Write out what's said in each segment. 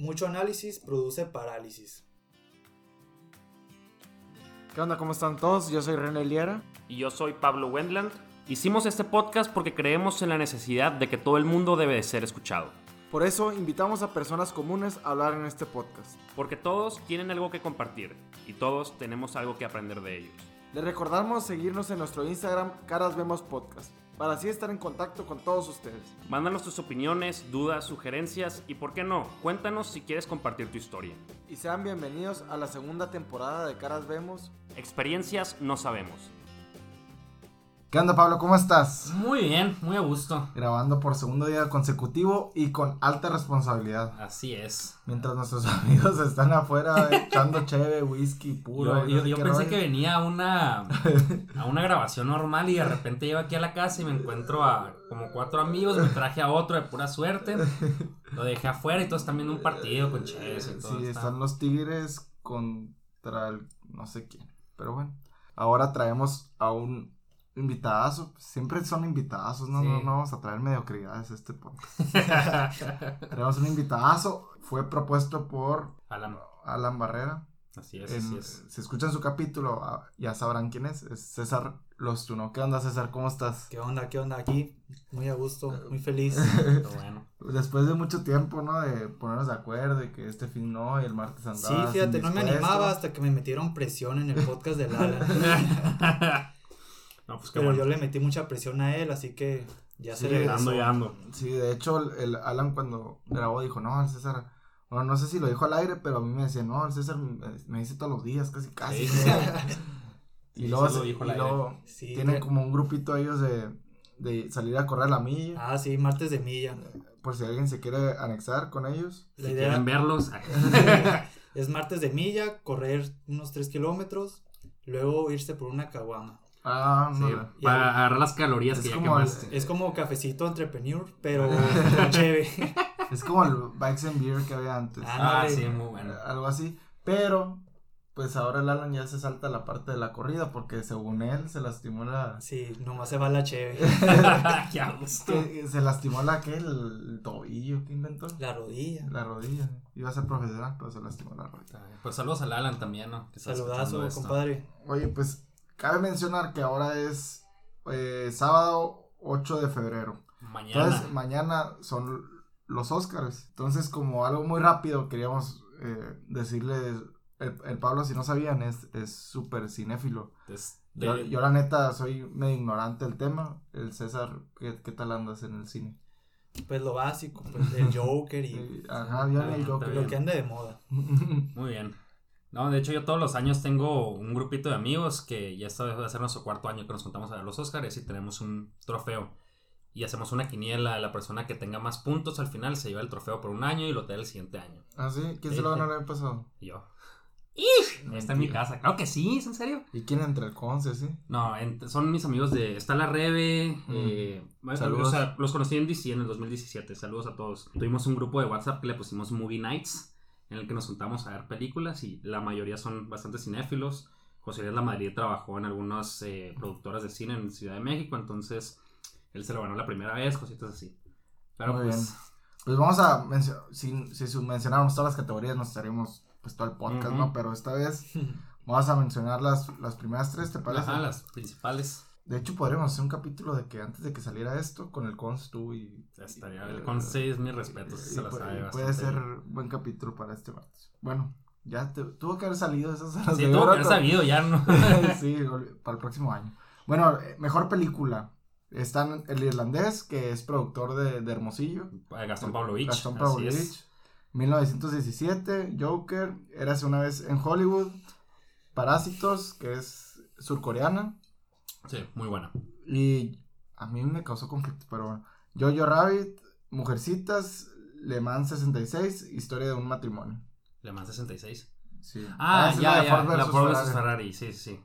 Mucho análisis produce parálisis. ¿Qué onda? ¿Cómo están todos? Yo soy René Liera. Y yo soy Pablo Wendland. Hicimos este podcast porque creemos en la necesidad de que todo el mundo debe de ser escuchado. Por eso invitamos a personas comunes a hablar en este podcast. Porque todos tienen algo que compartir y todos tenemos algo que aprender de ellos. Les recordamos seguirnos en nuestro Instagram Caras Vemos Podcast para así estar en contacto con todos ustedes. Mándanos tus opiniones, dudas, sugerencias y, ¿por qué no? Cuéntanos si quieres compartir tu historia. Y sean bienvenidos a la segunda temporada de Caras Vemos. Experiencias no sabemos. ¿Qué onda, Pablo? ¿Cómo estás? Muy bien, muy a gusto. Grabando por segundo día consecutivo y con alta responsabilidad. Así es. Mientras nuestros amigos están afuera echando cheve, whisky, puro. Yo, yo, pensé que venía a una, a una grabación normal y de repente llego aquí a la casa y me encuentro a como cuatro amigos, me traje a otro de pura suerte. Lo dejé afuera y todos están viendo un partido con cheves y todo. Sí, están los Tigres contra el no sé quién. Pero bueno, ahora traemos a un invitazo, siempre son invitazos, ¿no? No, vamos a traer mediocridades a este podcast. Tenemos un invitazo, fue propuesto por Alan, Alan Barrera. Así es, así es. Si escuchan su capítulo, ah, ya sabrán quién es. Es César Lostuno. ¿Qué onda, César? ¿Cómo estás? ¿Qué onda? ¿Qué onda? Aquí, muy a gusto, muy feliz. bueno. Después de mucho tiempo, ¿no? De ponernos de acuerdo y que este fin no y el martes andaba. Sí, fíjate, no me animaba hasta que me metieron presión en el podcast de Alan. Pues Pero yo le metí mucha presión a él, así que ya se le Ando y ando. Sí, de hecho, el, Alan cuando grabó dijo, no, el César, bueno, no sé si lo dijo al aire, pero a mí me decía, no, el César me, dice todos los días, casi, casi. y luego, y tienen como un grupito ellos de, de salir a correr a la milla. Ah, sí, martes de milla. Por si alguien se quiere anexar con ellos. si quieren verlos. es martes de milla, correr unos 3 kilómetros, luego irse por una caguama. Ah, sí, para agarrar las calorías es que como ya Es como cafecito entrepreneur, pero chévere. Es como el Bikes and Beer que había antes. Ah, sí, muy bueno. Algo así. Pero, pues ahora el Alan ya se salta la parte de la corrida porque según él se lastimó la. Sí, nomás se va la chévere. Qué gusto. se lastimó la que, el, tobillo que inventó. La rodilla. La rodilla. Iba a ser profesional, pero se lastimó la rodilla. Pues saludos al Alan también, ¿no? Saludazo, compadre. Oye, pues Cabe mencionar que ahora es eh, sábado 8 de febrero. Mañana. Entonces, mañana son los Oscars. Entonces, como algo muy rápido, queríamos eh, decirles, el, Pablo, si no sabían, es súper cinéfilo. yo, la neta, soy medio ignorante del tema. El César, ¿qué, tal andas en el cine? Pues lo básico, pues el Joker y... Ajá, el Joker. Lo que anda de moda. Muy bien. No, de hecho yo todos los años tengo un grupito de amigos que ya esta vez va a ser nuestro cuarto año que nos juntamos a ver los Oscars y tenemos un trofeo. Y hacemos una quiniela, la persona que tenga más puntos al final se lleva el trofeo por un año y lo te da el siguiente año. ¿Ah, sí? ¿Quién se lo ganó el año pasado? Yo. Está en mi casa. Claro que sí, ¿es en serio? ¿Y quién entre el Conce, sí? No, son mis amigos de... Está la Rebe. Mm. Eh, Saludos. los conocí en DC en el 2017. Saludos a todos. Tuvimos un grupo de WhatsApp que le pusimos Movie Nights en el que nos juntamos a ver películas y la mayoría son bastante cinéfilos. José Luis La Madrid trabajó en algunas eh, productoras de cine en Ciudad de México, entonces él se lo ganó la primera vez, cositas así. Pero Muy pues, bien. Pues vamos a si, si mencionáramos todas las categorías nos estaríamos pues todo el podcast, ¿no? Pero esta vez vamos a mencionar las, las primeras tres, ¿te parece? Ajá, las principales. De hecho, podríamos hacer un capítulo de que antes de que saliera esto, con el Cons tú y. estaría. El Cons es mi respeto, se la sabe Puede ser buen capítulo para este martes. Bueno, ya tuvo que haber salido esas horas Sí, tuvo que haber salido ya, ¿no? sí, para el próximo año. Bueno, eh, mejor película. Están el irlandés, que es productor de, de Hermosillo. Gastón Pavlovich. Gastón Pavlovich. 1917, Joker, Érase una vez en Hollywood, Parásitos, que es surcoreana. Sí, muy buena. Y a mí me causó conflicto, pero bueno. Jojo Rabbit, Mujercitas, Le Mans 66, Historia de un matrimonio. Le Mans 66. Sí. Ah, ya, ya, la Ford Ferrari. sí, sí.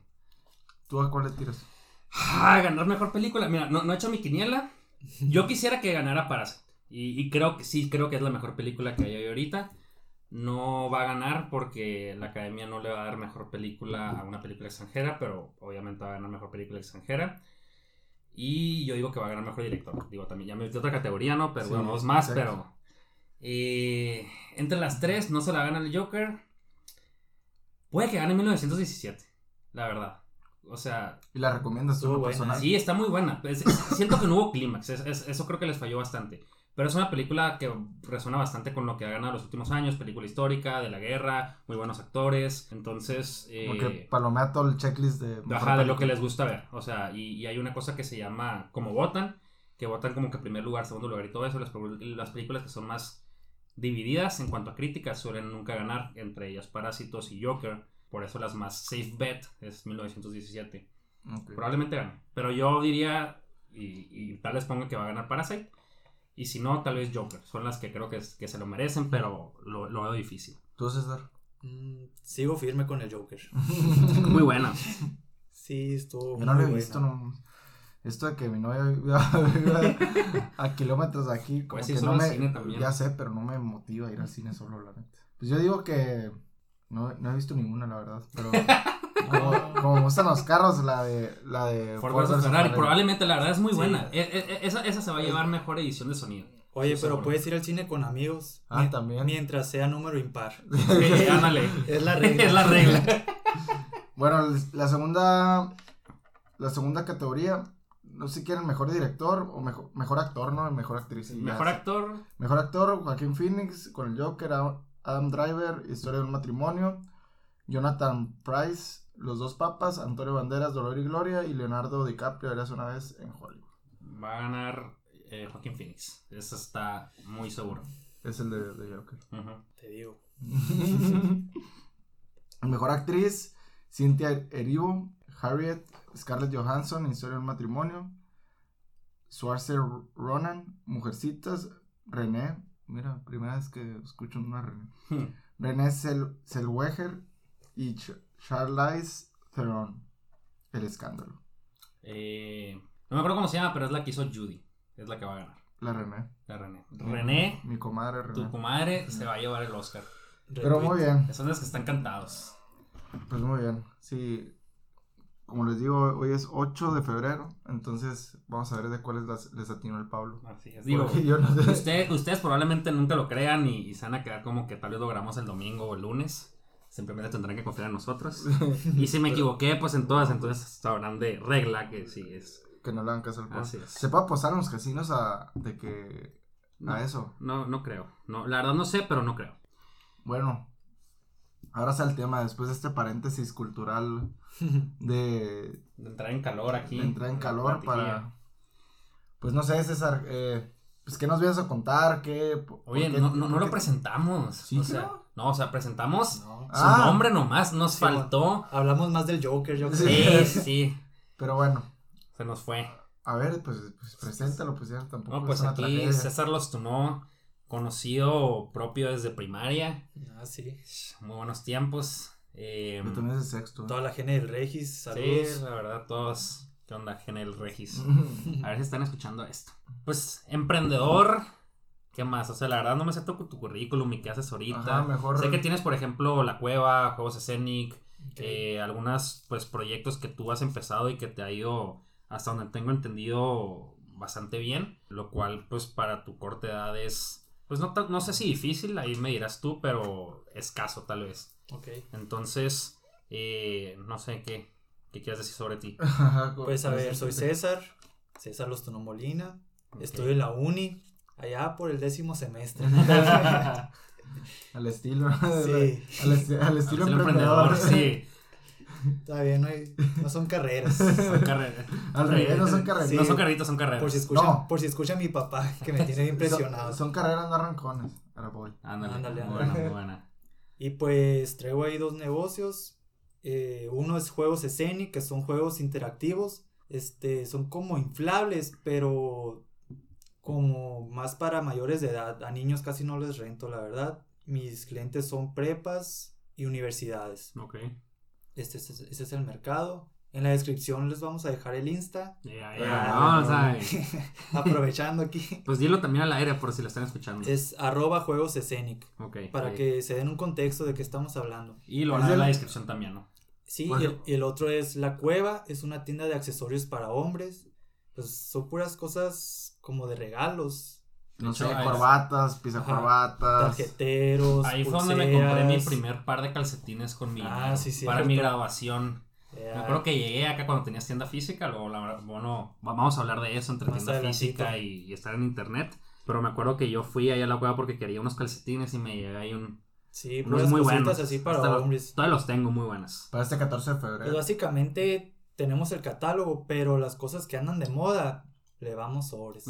¿Tú a cuál le tiras? Ah, ganar mejor película. Mira, no, no he hecho mi quiniela. Yo quisiera que ganara Parasite. Y, y, creo que sí, creo que es la mejor película que hay ahorita no va a ganar porque la academia no le va a dar mejor película a una película extranjera, pero obviamente va a ganar mejor película extranjera. Y yo digo que va a ganar mejor director. Digo, también ya me metí otra categoría, ¿no? Pero bueno, dos más, pero Eh, entre las tres, no se la gana el Joker. Puede que gane 1917, la verdad. O sea. ¿Y la recomiendas tú, personal? Sí, está muy buena. siento que no hubo clímax. eso creo que les falló bastante. Pero es una película que resuena bastante con lo que ha ganado los últimos años. Película histórica, de la guerra, muy buenos actores. Entonces. Eh, Porque palomea todo el checklist de. Baja de lo que les gusta ver. O sea, y, hay una cosa que se llama como votan. Que votan como que primer lugar, segundo lugar y todo eso. Las, las películas que son más divididas en cuanto a críticas suelen nunca ganar. Entre ellas Parásitos y Joker. Por eso las más safe bet es 1917. Probablemente gane. Pero yo diría. Y, y tal vez ponga que va a ganar Parasite. Y si no, tal vez Joker. Son las que creo que, que se lo merecen, pero lo, lo veo difícil. ¿Tú, César? Mm, sigo firme con el Joker. Muy buena. Sí, estuvo. Yo no lo he visto, no. Esto de que mi novia viva a kilómetros de aquí, como pues que no me. Ya sé, pero no me motiva a ir al cine solo, la neta. Pues yo digo que. No, no he visto ninguna, la verdad, pero. Como, me gustan los carros, la de, la de Ford Ferrari. Probablemente la verdad es muy buena. E, e, e, esa, esa se va a llevar mejor edición de sonido. Oye, pero puedes ir al cine con amigos. Ah, también. Mientras sea número impar. Es la regla. es la regla. bueno, la segunda. La segunda categoría. No sé si quieren mejor director o mejor, mejor actor, ¿no? Mejor actriz. Mejor actor. Mejor actor, Joaquín Phoenix con el Joker, Adam Driver, Historia de un matrimonio. Jonathan Price, Los dos papas, Antonio Banderas, Dolor y Gloria y Leonardo DiCaprio, eras una vez en Hollywood. Va a ganar eh, Joaquín Phoenix. Eso está muy seguro. Es el de, Joker. Te digo. Mejor actriz, Cynthia Erivo, Harriet, Scarlett Johansson, Historia de un matrimonio, Swarzer Ronan, Mujercitas, René, mira, primera vez que escucho una René. Hmm. René Sel y Charlize Theron. El escándalo. Eh, no me acuerdo cómo se llama, pero es la que hizo Judy. Es la que va a ganar. La René. La René. René. Mi comadre René. Tu comadre se va a llevar el Oscar. Pero muy bien. Son las que están cantados. Pues muy bien. Sí. Como les digo, hoy es 8 de febrero. Entonces vamos a ver de cuáles les atinó el Pablo. Así es. Digo, ustedes probablemente nunca lo crean y, y, se van a quedar como que tal vez lo grabamos el domingo o el lunes simplemente tendrán que confiar en nosotros. y si me equivoqué, pues en todas, entonces sabrán de regla que sí es. Que no le hagan caso al pueblo. ¿Se puede apostar a los casinos a, de que, a eso? No, no creo. No, la verdad no sé, pero no creo. Bueno, ahora sale el tema, después de este paréntesis cultural de... de entrar en calor aquí. De entrar en calor para... Pues no sé, César, eh, pues ¿qué nos vienes a contar? ¿Qué, Oye, no, no, lo presentamos. ¿Sí, o sea, no, o sea, presentamos su ah. nombre nomás, nos faltó. Hablamos más del Joker, yo creo. Sí, sí. Pero bueno. Se nos fue. A ver, pues, pues preséntalo, pues ya tampoco. No, pues aquí tragedia. César Lostunó, conocido propio desde primaria. Ah, sí. Muy buenos tiempos. Eh, Yo también es sexto. ¿eh? Toda la gene del Regis, saludos. Sí, la verdad, todos. ¿Qué onda, gene del Regis? A ver si están escuchando esto. Pues, emprendedor, ¿Qué más? O sea, la verdad no me sé tu, tu currículum y qué haces ahorita. mejor... Sé que tienes, por ejemplo, La Cueva, Juegos Scenic, eh, algunos pues, proyectos que tú has empezado y que te ha ido, hasta donde tengo entendido, bastante bien. Lo cual, pues, para tu corta edad es, pues, no, no sé si difícil, ahí me dirás tú, pero escaso tal vez. Ok. Entonces, eh, no sé qué, qué quieres decir sobre ti. pues, a ver, soy César, César Lostono Molina, estoy en la uni allá por el décimo semestre. al estilo. Sí. Al, estilo emprendedor. Sí. Está bien, no, hay, no son carreras. Son carreras. Al revés, no son carreras. no son carritos, son carreras. Por si, escucha, por si escucha a mi papá, que me tiene impresionado. Son, carreras, no arrancones. Ahora voy. Ándale, ándale, Buena, muy buena. Y pues traigo ahí dos negocios. Eh, uno es juegos escénicos, que son juegos interactivos. Este, son como inflables, pero como más para mayores de edad. A niños casi no les rento, la verdad. Mis clientes son prepas y universidades. Ok. Este, este, este es el mercado. En la descripción les vamos a dejar el Insta. Ya, ya, Aprovechando aquí. Pues dilo también al aire por si lo están escuchando. Es arroba juegos escenic. Ok. Para que se den un contexto de qué estamos hablando. Y lo hará en la descripción también, ¿no? Sí, y, el, y el otro es La Cueva. Es una tienda de accesorios para hombres. Pues son puras cosas como de regalos. no sé, corbatas, pisa corbatas. Tarjeteros. Ahí fue donde me compré mi primer par de calcetines con mi. Ah, sí, sí. Para mi graduación. Me acuerdo que llegué acá cuando tenías tienda física, luego, la, bueno, vamos a hablar de eso entre tienda física y, estar en internet. Pero me acuerdo que yo fui ahí a la cueva porque quería unos calcetines y me llegué ahí un. Sí, unos muy buenos. así para hombres. Los, los tengo muy buenas. Para este 14 de febrero. Pues básicamente tenemos el catálogo, pero las cosas que andan de moda le vamos sobres.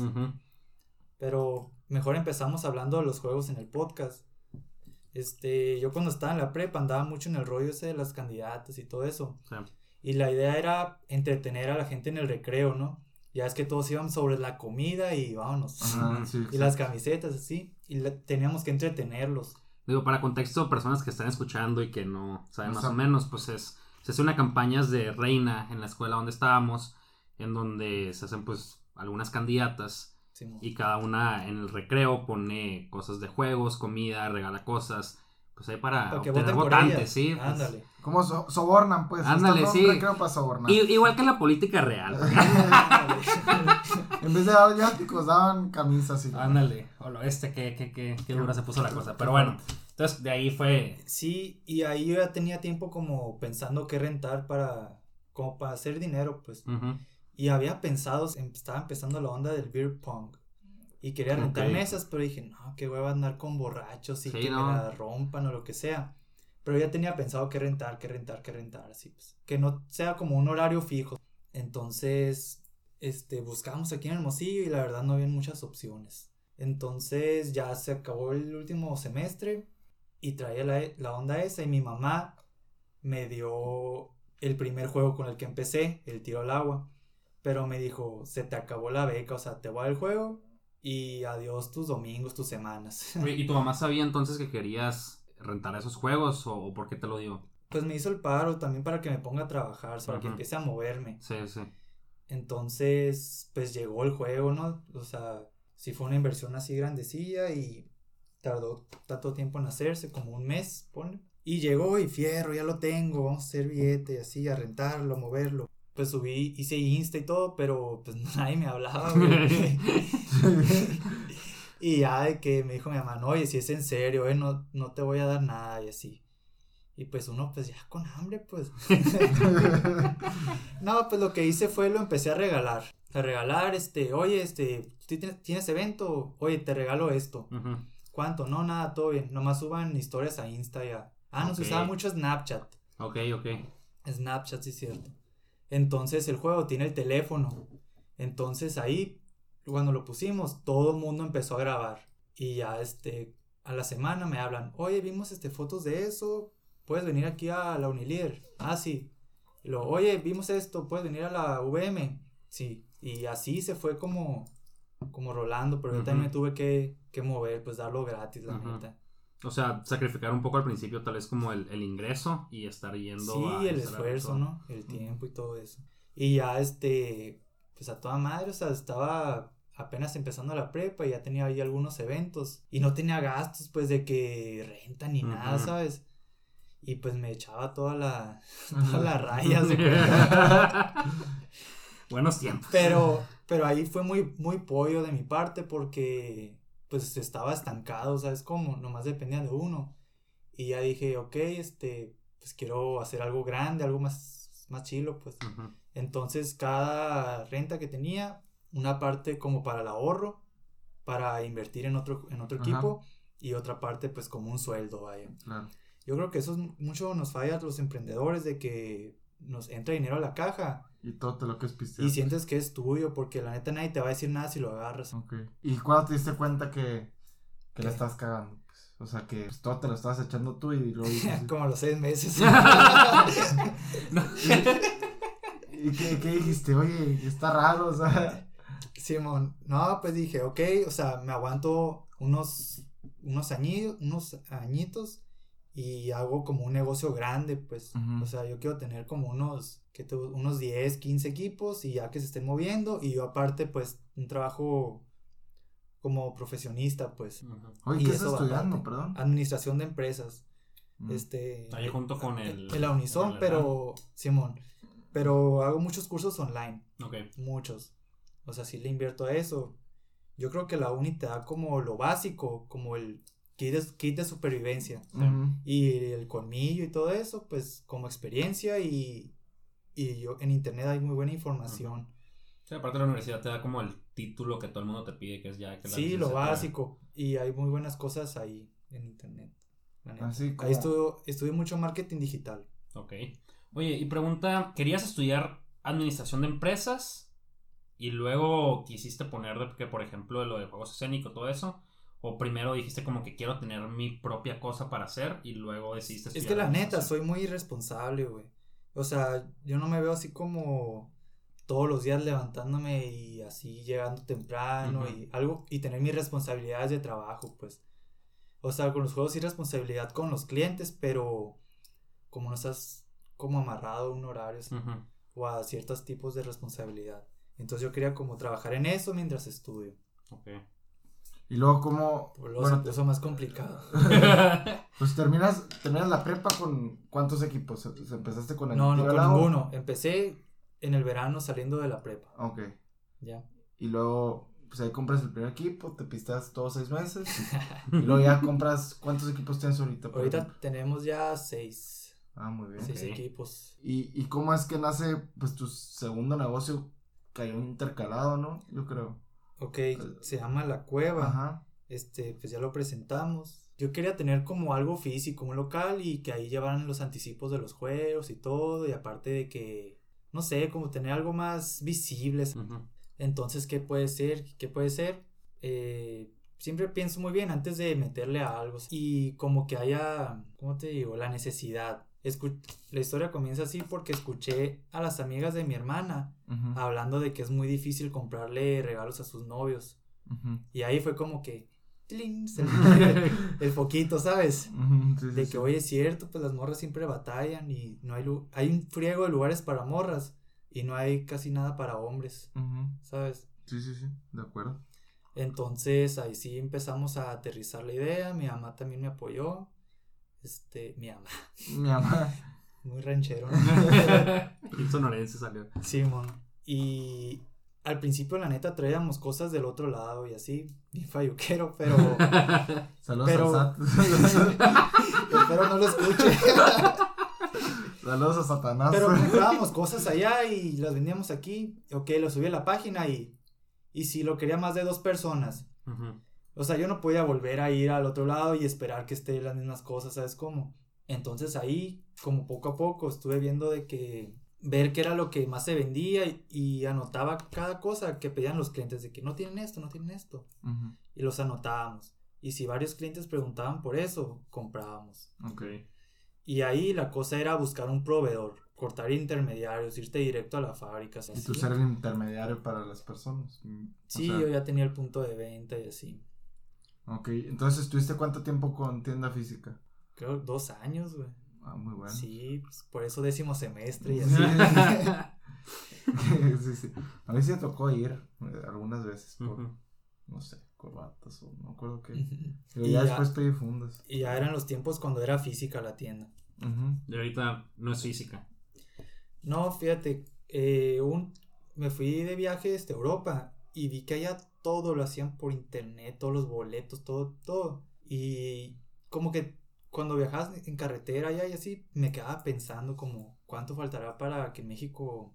Pero mejor empezamos hablando de los juegos en el podcast. Este, yo cuando estaba en la prepa andaba mucho en el rollo ese de las candidatas y todo eso. Y la idea era entretener a la gente en el recreo, ¿no? Ya es que todos íbamos sobre la comida y vámonos. y las camisetas, así. Y teníamos que entretenerlos. Digo, para contexto, personas que están escuchando y que no saben más o menos, pues es se hace una campaña de reina en la escuela donde estábamos, en donde se hacen pues algunas candidatas y cada una en el recreo pone cosas de juegos, comida, regala cosas, pues ahí para, para obtener votantes, sí. Pues. Ándale. ¿Cómo sobornan, pues? Ándale, sí. Para sobornar. igual que la política real. en vez de dar viáticos, daban camisas y. Ándale. O lo este, qué, qué, qué, qué dura se puso la cosa. Pero bueno. Entonces, de ahí fue. Sí, y ahí yo ya tenía tiempo como pensando qué rentar para. como para hacer dinero, pues. Y había pensado, em, estaba empezando la onda del beer pong. Y quería rentar mesas, pero dije, no, qué a andar con borrachos y que me la rompan o lo que sea. Pero ya tenía pensado qué rentar, qué rentar, qué rentar, así pues. Que no sea como un horario fijo. Entonces, este, buscamos aquí en Hermosillo y la verdad no había muchas opciones. Entonces ya se acabó el último semestre y traía la, onda esa y mi mamá me dio el primer juego con el que empecé, el tiro al agua. Pero me dijo, se te acabó la beca, o sea, te voy al juego y adiós tus domingos, tus semanas. ¿Y tu mamá sabía entonces que querías rentar esos juegos o, por qué te lo dio? Pues me hizo el paro también para que me ponga a trabajar, para que empiece a moverme. Sí, sí. Entonces, pues llegó el juego, ¿no? O sea, sí fue una inversión así grandecilla y tardó tanto tiempo en hacerse, como un mes, pone. Y llegó y fierro, ya lo tengo, vamos a hacer billete, así, a rentarlo, a moverlo. Pues subí, hice Insta y todo, pero pues nadie me hablaba, y ya de que me dijo mi mamá, no, oye, si es en serio, eh, no, no te voy a dar nada y así. Y pues uno, pues ya con hambre, pues. no, pues lo que hice fue lo empecé a regalar. A regalar, este, oye, este, ¿tienes evento? Oye, te regalo esto. ¿Cuánto? No, nada, todo bien. Nomás suban historias a Insta ya. Ah, nos usaba mucho Snapchat. Ok, ok. Snapchat, sí cierto. Entonces el juego tiene el teléfono. Entonces ahí, cuando lo pusimos, todo el mundo empezó a grabar. Y ya este, a la semana me hablan, oye, vimos este fotos de eso, puedes venir aquí a la Unilíder. Ah, sí. Y luego, oye, vimos esto, puedes venir a la VM. Sí. Y así se fue como como rolando, pero yo también me tuve que, que, mover, pues darlo gratis, la neta. O sea, sacrificar un poco al principio tal vez como el, el ingreso y estar yendo Sí, el esfuerzo, ¿no? El tiempo y todo eso. Y ya este, pues a toda madre, o sea, estaba apenas empezando la prepa y ya tenía ahí algunos eventos y no tenía gastos pues de que renta ni nada, ¿sabes? Y pues me echaba toda la, todas las rayas. Buenos tiempos. Pero pero ahí fue muy, muy pollo de mi parte porque pues estaba estancado, ¿sabes cómo? Nomás dependía de uno. Y ya dije, ok, este, pues quiero hacer algo grande, algo más, más chilo, pues. Entonces cada renta que tenía, una parte como para el ahorro, para invertir en otro, en otro equipo, y otra parte pues como un sueldo, vaya. Yo creo que eso es mucho nos falla a los emprendedores de que nos entra dinero a la caja y todo te lo que es pistear. Y sientes que es tuyo, porque la neta nadie te va a decir nada si lo agarras. Ok. ¿Y cuándo te diste cuenta que, que le estás cagando? Pues, o sea, que pues, todo te lo estabas echando tú y luego... Como los seis meses. ¿Y qué, qué, dijiste? Oye, está raro, o sea... Simón, no, pues dije, ok, o sea, me aguanto unos, unos, unos añitos y hago como un negocio grande, pues, o sea, yo quiero tener como unos, que unos 10, 15 equipos y ya que se estén moviendo y yo aparte, pues, un trabajo como profesionista, pues. Oye, ¿qué estás estudiando, perdón? Administración de empresas. Mm. Este. Ahí junto con el. En la Unison, pero, Simón, pero hago muchos cursos online. Ok. Muchos. O sea, sí le invierto a eso. yo creo que la uni te da como lo básico, como el kit de, kit de supervivencia. Y el colmillo y todo eso, pues como experiencia y, y yo en internet hay muy buena información. Sí, aparte la universidad te da como el título que todo el mundo te pide, que es ya que Sí, lo básico. Y hay muy buenas cosas ahí en internet. Ahí estudio, mucho marketing digital. Ok. Oye, y pregunta, ¿querías estudiar administración de empresas? Y luego quisiste poner de que, por ejemplo, lo de juegos escénicos, todo eso. O primero dijiste como que quiero tener mi propia cosa para hacer y luego decidiste Es que la neta, soy muy irresponsable, güey. O sea, yo no me veo así como todos los días levantándome y así llegando temprano y algo y tener mis responsabilidades de trabajo, pues. O sea, con los juegos sí responsabilidad con los clientes, pero como no estás como amarrado a un horario o a ciertos tipos de responsabilidad. Entonces yo quería como trabajar en eso mientras estudio. Ok. Y luego como... bueno, eso más complicado. pues terminas, terminas la prepa con cuántos equipos? ¿Empezaste con el No, no, con ninguno. Empecé en el verano saliendo de la prepa. Ok. Ya. Y luego, pues ahí compras el primer equipo, te pistas todos seis meses. y luego ya compras, ¿cuántos equipos tienes ahorita? Ahorita tenemos ya seis. Ah, muy bien. Seis equipos. ¿Y, ¿Y cómo es que nace, pues, tu segundo negocio? Cayó intercalado, ¿no? Yo creo. Ok, se llama La Cueva. Ajá. Este, pues ya lo presentamos. Yo quería tener como algo físico, un local y que ahí llevaran los anticipos de los juegos y todo. Y aparte de que no sé, como tener algo más visible. Entonces, ¿qué puede ser? ¿Qué puede ser? Eh, siempre pienso muy bien antes de meterle a algo. Y como que haya, ¿cómo te digo? La necesidad. la historia comienza así porque escuché a las amigas de mi hermana hablando de que es muy difícil comprarle regalos a sus novios. Y ahí fue como que, el, foquito, ¿sabes? de que, oye, es cierto, pues las morras siempre batallan y no hay, hay un friego de lugares para morras y no hay casi nada para hombres, ¿sabes? Sí, sí, sí, de acuerdo. Entonces ahí sí empezamos a aterrizar la idea, mi mamá también me apoyó, este, mi mamá. Mi mamá. Muy ranchero. ¿no? sonorense salió. Simón. y al principio, la neta, traíamos cosas del otro lado y así, bien falluquero, pero. Saludos pero, espero no lo escuche. Saludos a Satanás. Pero comprábamos cosas allá y las vendíamos aquí. Ok, lo subí a la página y. Y si lo quería más de dos personas. O sea, yo no podía volver a ir al otro lado y esperar que estén las mismas cosas, ¿sabes cómo? Entonces ahí, como poco a poco, estuve viendo de que ver qué era lo que más se vendía y, anotaba cada cosa que pedían los clientes de que no tienen esto, no tienen esto. Y los anotábamos. Y si varios clientes preguntaban por eso, comprábamos. Y ahí la cosa era buscar un proveedor, cortar intermediarios, irte directo a la fábrica. Y tú ser el intermediario para las personas. Mm, sí, yo ya tenía el punto de venta y así. Ok, entonces, ¿estuviste cuánto tiempo con tienda física? Creo dos años, güey. Ah, muy bueno. Sí, pues, por eso décimo semestre y así. sí, sí. A mí sí me tocó ir eh, algunas veces por, no sé, corbatas o no acuerdo qué. Pero ya, después pedí fundas. Y ya eran los tiempos cuando era física la tienda. Y ahorita no es física. No, fíjate, eh, un, me fui de viaje desde Europa y vi que allá todo lo hacían por internet, todos los boletos, todo, todo. Y como que cuando viajas en carretera y así, me quedaba pensando como cuánto faltará para que México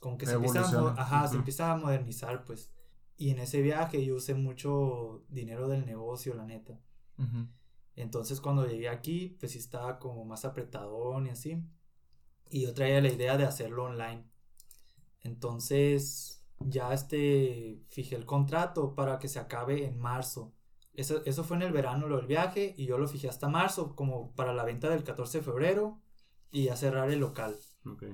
como que se empieza, a, se empieza a modernizar, pues. Y en ese viaje yo usé mucho dinero del negocio, la neta. Entonces cuando llegué aquí, pues sí estaba como más apretadón y así. Y yo traía la idea de hacerlo online. Entonces ya este fijé el contrato para que se acabe en marzo. Eso, eso fue en el verano lo del viaje y yo lo fijé hasta marzo como para la venta del 14 de febrero y a cerrar el local. Ok.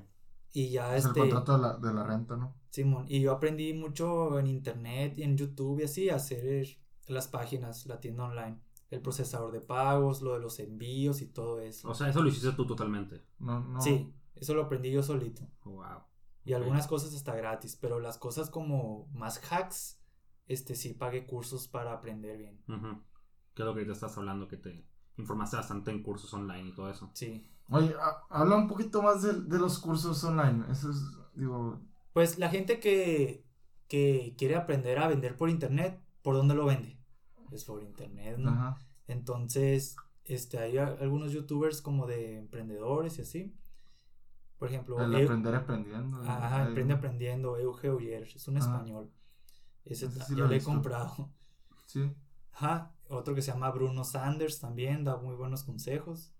Y ya este... El contrato de la, de la renta, ¿no? Simón, y yo aprendí mucho en internet y en YouTube y así a hacer las páginas, la tienda online, el procesador de pagos, lo de los envíos y todo eso. O sea, eso lo hiciste tú totalmente. No, no. Sí, eso lo aprendí yo solito. Wow. Y algunas cosas hasta gratis, pero las cosas como más hacks este sí pagué cursos para aprender bien. ¿Qué es lo que te estás hablando? Que te informaste bastante en cursos online y todo eso. Sí. Oye, habla un poquito más de, los cursos online. Eso es, digo... Pues la gente que, que quiere aprender a vender por internet, ¿por dónde lo vende? Es por internet, ¿no? Entonces, este, hay algunos youtubers como de emprendedores y así. Por ejemplo, el aprender aprendiendo. Ajá, aprende aprendiendo, Euge Uller, es un español. Ese, yo lo he comprado. Sí. Ajá, otro que se llama Bruno Sanders también da muy buenos consejos.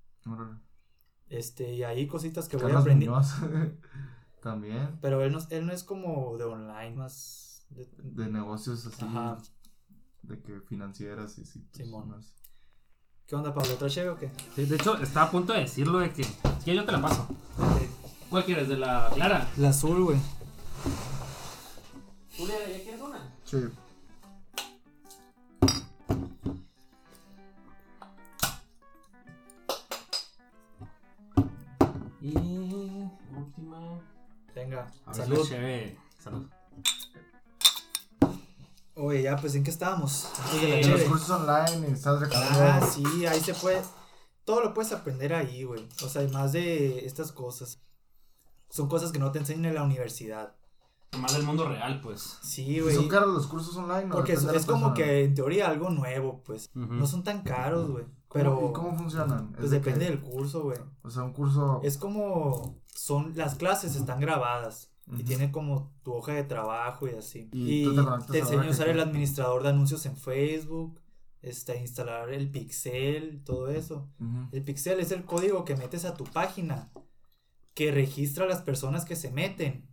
Este, y ahí cositas que voy aprendiendo. también. Pero él no, él no es como de online, más de, negocios así. Ajá. De que financieras y sí. Pues, ¿Qué onda, Pablo? ¿Otra cheve o qué? Sí, de hecho, estaba a punto de decirlo de que. que yo te la paso. ¿Cuál quieres? ¿De la clara? La azul, güey. ¿Tú ya quieres una? Sí. Venga, salud. Salud. Oye, ya, pues, ¿en qué estábamos? en los cursos online y estás. Ah, sí, ahí se puede. Todo lo puedes aprender ahí, güey. O sea, además de estas cosas. Son cosas que no te enseñan en la universidad. Más del mundo real, pues. Sí, güey. ¿Son caros los cursos online? Porque es, como que en teoría algo nuevo, pues. No son tan caros, güey. Pero. ¿Y cómo funcionan? Pues depende del curso, güey. O sea, un curso. Es como. Son. Las clases están grabadas. Y tiene como tu hoja de trabajo y así. Y, te, enseño a usar el administrador de anuncios en Facebook, este, instalar el pixel, todo eso. El pixel es el código que metes a tu página, que registra a las personas que se meten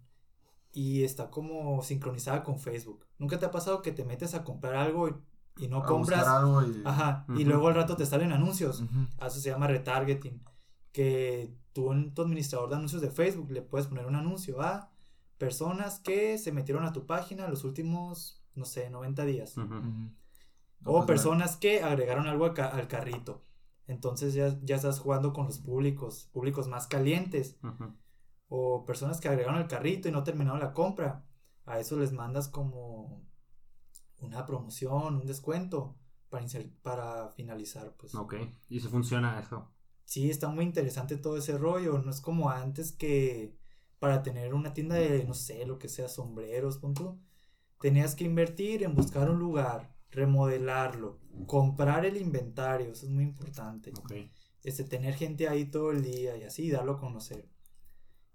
y está como sincronizada con Facebook. ¿Nunca te ha pasado que te metes a comprar algo y, no compras? y... Ajá, y luego al rato te salen anuncios. Eso se llama retargeting. Que tú en tu administrador de anuncios de Facebook le puedes poner un anuncio a personas que se metieron a tu página los últimos, no sé, 90 días. O pues, personas que agregaron algo al, carrito. Entonces ya, ya, estás jugando con los públicos, públicos más calientes. O personas que agregaron al carrito y no terminaron la compra. A eso les mandas como una promoción, un descuento para, para finalizar. Pues. Ok, y se funciona eso. Sí, está muy interesante todo ese rollo. No es como antes que para tener una tienda de, no sé, lo que sea, sombreros, punto, tenías que invertir en buscar un lugar, remodelarlo, comprar el inventario, eso es muy importante. Este, tener gente ahí todo el día y así, darlo a conocer.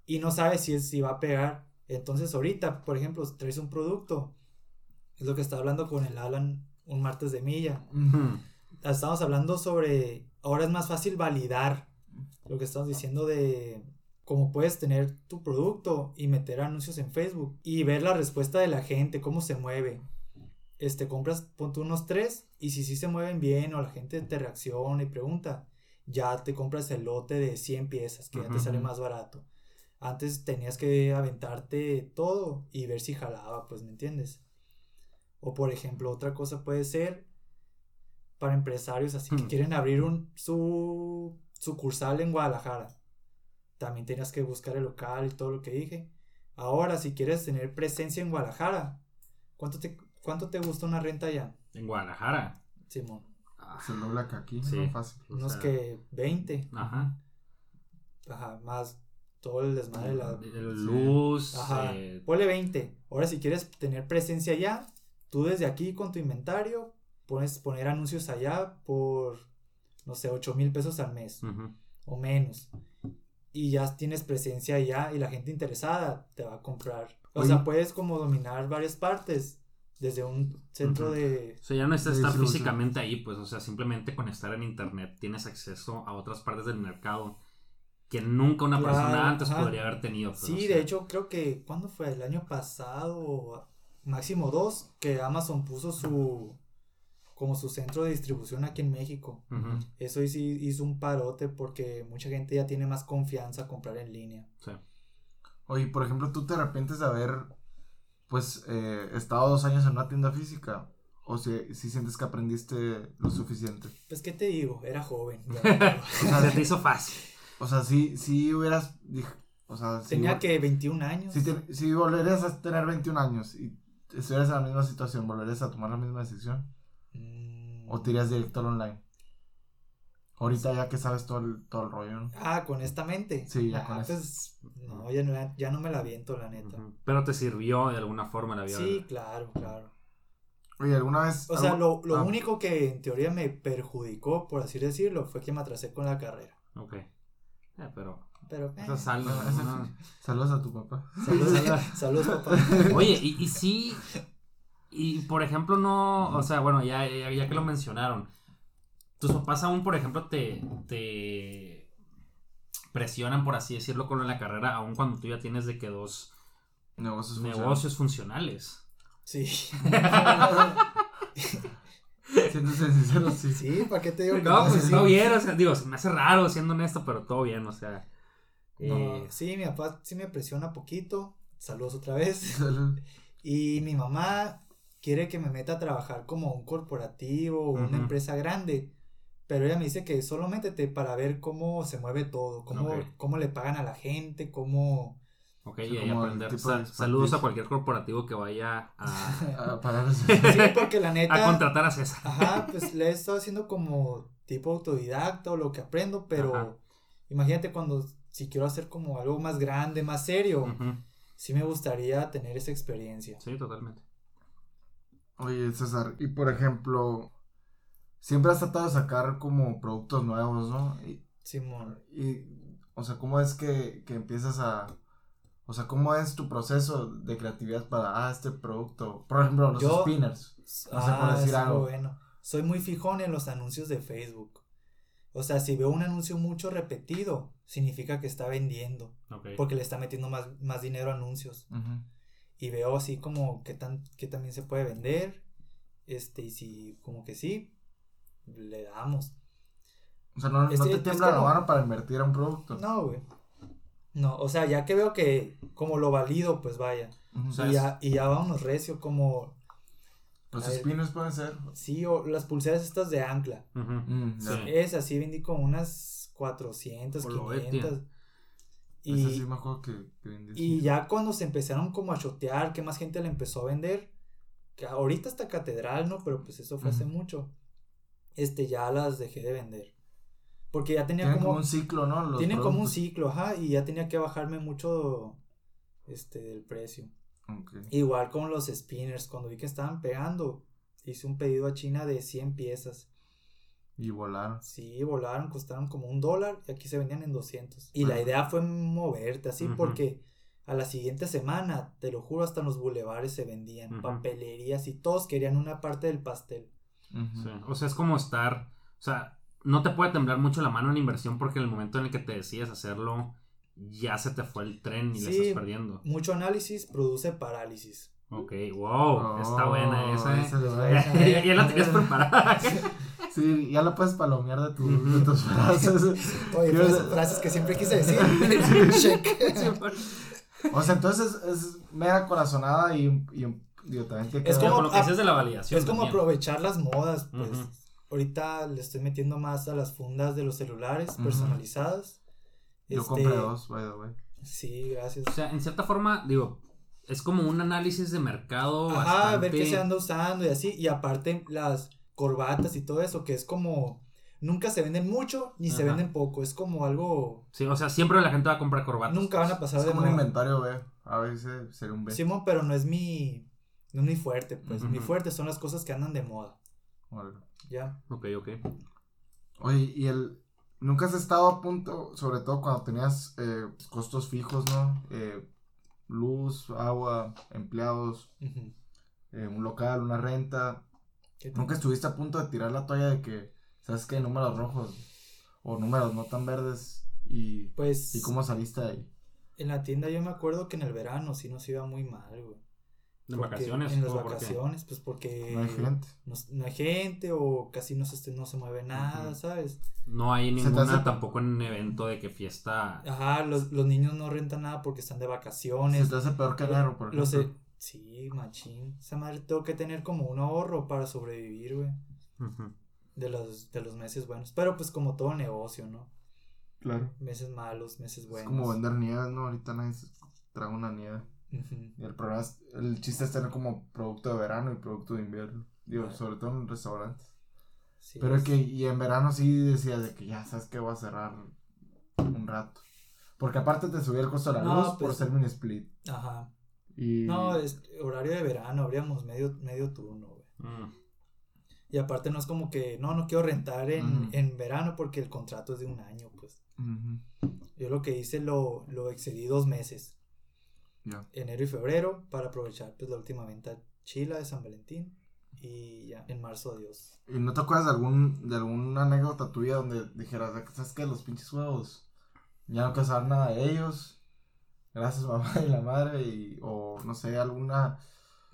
Y no sabes si, es, si va a pegar. Entonces ahorita, por ejemplo, traes un producto, es lo que estaba hablando con el Alan un martes de milla. Estamos hablando sobre, ahora es más fácil validar lo que estamos diciendo de como puedes tener tu producto y meter anuncios en Facebook y ver la respuesta de la gente, cómo se mueve. Este, compras, ponte unos tres y si sí se mueven bien o la gente te reacciona y pregunta, ya te compras el lote de 100 piezas que ya te sale más barato. Antes tenías que aventarte todo y ver si jalaba, pues, ¿me entiendes? O por ejemplo, otra cosa puede ser para empresarios así que hmm. quieren abrir un su sucursal en Guadalajara también tenías que buscar el local y todo lo que dije. Ahora, si quieres tener presencia en Guadalajara, ¿cuánto te, cuánto te gusta una renta allá? En Guadalajara. Simón. Ah, se dobla que aquí, sí. fácil. Unos que 20. Ajá. Ajá, más todo el desmadre, la luz. Ajá. Eh... Ponle 20. Ahora, si quieres tener presencia allá, tú desde aquí con tu inventario pones poner anuncios allá por, no sé, 8 mil pesos al mes o menos y ya tienes presencia allá y la gente interesada te va a comprar. O sea, puedes como dominar varias partes desde un centro de... O sea, ya no estás estar físicamente ahí, pues, o sea, simplemente con estar en internet tienes acceso a otras partes del mercado que nunca una persona antes podría haber tenido. Pues, sí, de hecho, creo que, ¿cuándo fue? El año pasado, máximo dos, que Amazon puso su como su centro de distribución aquí en México. Eso sí hizo un parote porque mucha gente ya tiene más confianza a comprar en línea. Sí. Oye, por ejemplo, ¿tú te arrepientes de haber, pues, eh, estado dos años en una tienda física? ¿O si, si sientes que aprendiste lo suficiente? Pues, ¿qué te digo? Era joven. o sea, se te hizo fácil. O sea, si, si hubieras... O sea, Tenía que 21 años. Si, si volverías a tener 21 años y estuvieras en la misma situación, ¿volverías a tomar la misma decisión? ¿O tiras directo al online? Ahorita ya que sabes todo el, todo el rollo. Ah, con esta mente. Sí, ya con pues, No, ya no, ya no me la viento, la neta. Pero te sirvió de alguna forma la vida. Sí, claro, claro. Oye, ¿alguna vez...? O sea, lo, lo ah. único que en teoría me perjudicó, por así decirlo, fue que me atrasé con la carrera. Ok. Eh, pero... Pero, eh. Saludos a tu papá. Saludos, saludos papá. Oye, y, y sí... Y, por ejemplo, no... O sea, bueno, ya, ya, que lo mencionaron. Tus papás aún, por ejemplo, te... te presionan, por así decirlo, con la carrera, aún cuando tú ya tienes de que dos negocios, negocios funcionales. Sí. Siendo sincero, sí. Sí, ¿para qué te digo? No, pues todo bien, o sea, digo, se me hace raro siendo honesto, pero todo bien, o sea. Eh, sí, mi papá sí me presiona poquito. Saludos otra vez. Salud. Y mi mamá quiere que me meta a trabajar como un corporativo o una empresa grande. Pero ella me dice que solo métete para ver cómo se mueve todo, cómo, cómo le pagan a la gente, cómo Ok, y ahí aprender. saludos a cualquier corporativo que vaya a, a sí, porque la neta. A contratar a César. Ajá, pues le he estado haciendo como tipo autodidacta o lo que aprendo, pero imagínate cuando si quiero hacer como algo más grande, más serio, sí me gustaría tener esa experiencia. Sí, totalmente. Oye, César, y por ejemplo, siempre has tratado de sacar como productos nuevos, ¿no? Simón. Y, o sea, ¿cómo es que, que empiezas a o sea, ¿cómo es tu proceso de creatividad para, ah, este producto? Por ejemplo, los spinners. No sé por ah, decir algo. Bueno, soy muy fijón en los anuncios de Facebook. O sea, si veo un anuncio mucho repetido, significa que está vendiendo. Porque le está metiendo más, más dinero a anuncios. Y veo así como que, tan, que también se puede vender. Este, y si como que sí, le damos. O sea, no, no te tiembla la mano para invertir a un producto. No, güey. No, o sea, ya que veo que como lo valido, pues vaya. y, ya, y ya vámonos recio, como. Los spinners pueden ser. Sí, o las pulseras estas de ancla. Mm, es así, vendí como unas 400, 500. Y, sí me acuerdo que, y ya cuando se empezaron como a chotear, que más gente le empezó a vender, que ahorita está catedral, ¿no? Pero pues eso fue hace mucho. Este, ya las dejé de vender. Porque ya tenía como, un ciclo, ¿no? tienen como un ciclo, ajá, y ya tenía que bajarme mucho este del precio. Igual con los spinners, cuando vi que estaban pegando, hice un pedido a China de 100 piezas. Y volaron. Sí, volaron, costaron como un dólar y aquí se vendían en 200. Y la idea fue moverte así porque a la siguiente semana, te lo juro, hasta en los bulevares se vendían papelerías y todos querían una parte del pastel. O sea, es como estar, o sea, no te puede temblar mucho la mano en inversión porque en el momento en el que te decides hacerlo, ya se te fue el tren y le estás perdiendo. Mucho análisis produce parálisis. Ok, wow, está buena esa. ¿eh? ya, la tenías preparada. sí, ya la puedes palomear de, tus frases. Oye, frases, que siempre quise decir. o sea, entonces es mera corazonada y, y digo, también que es como lo que dices de la validación. Es como aprovechar las modas, pues. Ahorita le estoy metiendo más a las fundas de los celulares personalizadas. Yo este, compré dos, by the way. Sí, gracias. O sea, en cierta forma, digo, es como un análisis de mercado. Ajá, ver qué se anda usando y así. Y aparte, las corbatas y todo eso, que es como. Nunca se venden mucho ni se venden poco. Es como algo. Sí, o sea, siempre la gente va a comprar corbatas. Nunca van a pasar es de como un inventario B. A veces sería un B. Simón, pero no es mi. No es mi fuerte, pues. Mi fuerte son las cosas que andan de moda. Ya. Ok, ok. Oye, y el. ¿Nunca has estado a punto, sobre todo cuando tenías eh, costos fijos, ¿no? Eh, luz, agua, empleados, eh, un local, una renta. ¿Nunca estuviste a punto de tirar la toalla de que, ¿sabes qué? Números rojos o números no tan verdes y, pues, ¿y cómo saliste ahí? En la tienda yo me acuerdo que en el verano sí nos iba muy mal, güey. ¿En vacaciones? En las vacaciones, pues porque... No hay gente. No, hay gente o casi no se, no se mueve nada, ¿sabes? No hay ninguna tampoco en un evento de que fiesta... Ajá, los, los niños no rentan nada porque están de vacaciones. Se te hace peor que enero, por ejemplo. Sí, machín. Esa madre tengo que tener como un ahorro para sobrevivir, güey. de, los, de los meses buenos. Pero pues como todo negocio, ¿no? Claro. Meses malos, meses buenos. Es como vender nieve, ¿no? Ahorita nadie trae una nieve. Y el problema es, el chiste es tener como producto de verano y producto de invierno. Digo, sobre todo en restaurantes. Pero es que, y en verano sí decía de que ya sabes que voy a cerrar un rato. Porque aparte te subía el costo de la luz por pues, ser mini split. Ajá. Y... No, es horario de verano, abríamos medio, medio turno, güey. Mm. Y aparte no es como que, no, no quiero rentar en, en verano porque el contrato es de un año, pues. Yo lo que hice lo, lo excedí dos meses. Enero y febrero para aprovechar pues la última venta chila de San Valentín y ya en marzo adiós. ¿Y no te acuerdas de algún de alguna anécdota tuya donde dijeras, sabes que los pinches huevos ya no saber nada de ellos? Gracias mamá y la madre y o no sé, alguna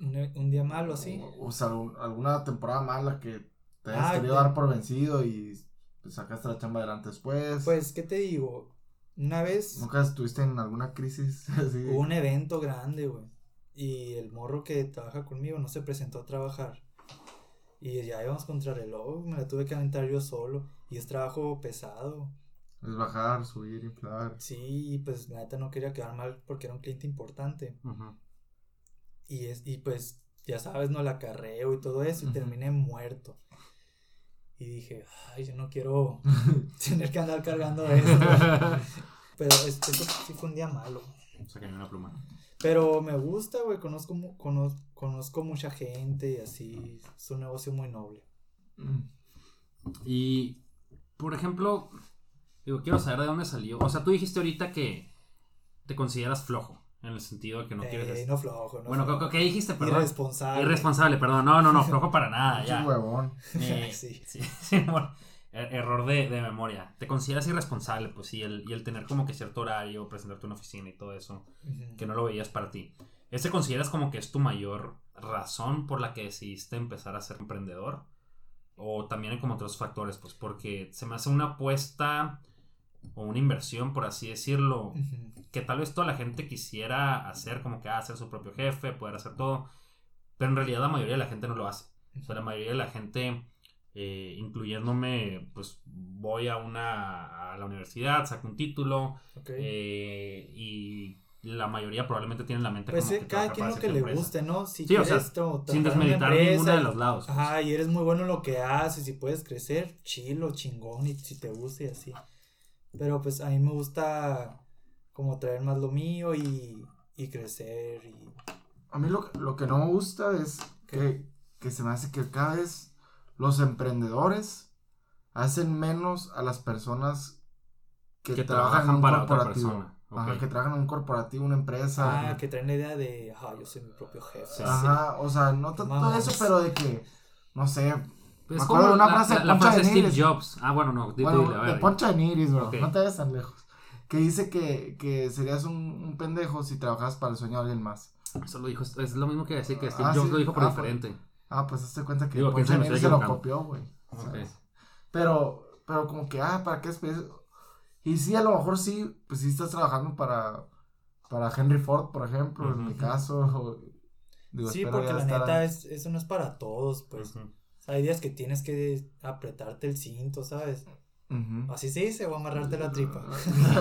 un, día malo así. O, sea, alguna temporada mala que te hayas ah, querido dar por vencido y pues, sacaste la chamba adelante después. Pues, ¿qué te digo? Una vez. ¿Nunca estuviste en alguna crisis? Hubo un evento grande, güey. Y el morro que trabaja conmigo no se presentó a trabajar. Y ya íbamos contra reloj, me la tuve que aventar yo solo. Y es trabajo pesado. Es bajar, subir, inflar. Sí, pues la neta no quería quedar mal porque era un cliente importante. Y es, y pues, ya sabes, no la acarreo y todo eso, y terminé muerto. Y dije, ay, yo no quiero tener que andar cargando esto. Pero esto sí fue un día malo. una pluma. Pero me gusta, güey, conozco, conozco, conozco mucha gente y así, es un negocio muy noble. Mm. Y, por ejemplo, digo, quiero saber de dónde salió. O sea, tú dijiste ahorita que te consideras flojo. En el sentido de que no quieres. Eh, no flojo, no. Bueno, ¿qué dijiste? Perdón. Irresponsable. Irresponsable, perdón. No, no, no, flojo para nada. ya. huevón. Eh, sí. sí, sí bueno, er, error de, de, memoria. Te consideras irresponsable, pues sí, el, y el tener como que cierto horario, presentarte una oficina y todo eso, que no lo veías para ti. ¿Ese consideras como que es tu mayor razón por la que decidiste empezar a ser emprendedor? O también hay como otros factores, pues porque se me hace una apuesta o una inversión, por así decirlo, que tal vez toda la gente quisiera hacer, como que hacer su propio jefe, poder hacer todo, pero en realidad la mayoría de la gente no lo hace. O sea, la mayoría de la gente, eh, incluyéndome, pues voy a una a la universidad, saco un título eh, y la mayoría probablemente tiene la mente pues como que cada quien lo que le guste, ¿no? Si sí, o sea, sin desmeditar ninguno de los lados. Pues. Ajá, y eres muy bueno en lo que haces y puedes crecer, chilo, chingón, y si te gusta y así. Pero pues a mí me gusta como traer más lo mío y, y crecer. Y... A mí lo, lo que no me gusta es que, que, se me hace que cada vez los emprendedores hacen menos a las personas que, trabajan, en un para corporativo. Ajá, que trabajan en un corporativo, una empresa. Ah, que traen la idea de, ajá, yo soy mi propio jefe. Ajá, o sea, no tanto eso, pero de que, no sé, me acuerdo de una frase de Poncha de Steve Jobs. Ah, bueno, no. Bueno, a ver, de Poncha de Niris, bro. No te vayas tan lejos. Que dice que, que serías un, un, pendejo si trabajas para el sueño de alguien más. Eso lo dijo, es lo mismo que decir que Steve ah, Jobs lo dijo, pero ah, pues, diferente. ah, pues hazte cuenta que Poncha de Niris se lo copió, güey. Okay. Pero, pero como que, ah, ¿para qué esperes? Y sí, a lo mejor sí, pues sí estás trabajando para, para Henry Ford, por ejemplo, en mi caso. digo, sí, porque la neta, es, eso no es para todos, pues hay días que tienes que apretarte el cinto, ¿sabes? Así se dice, o amarrarte la tripa.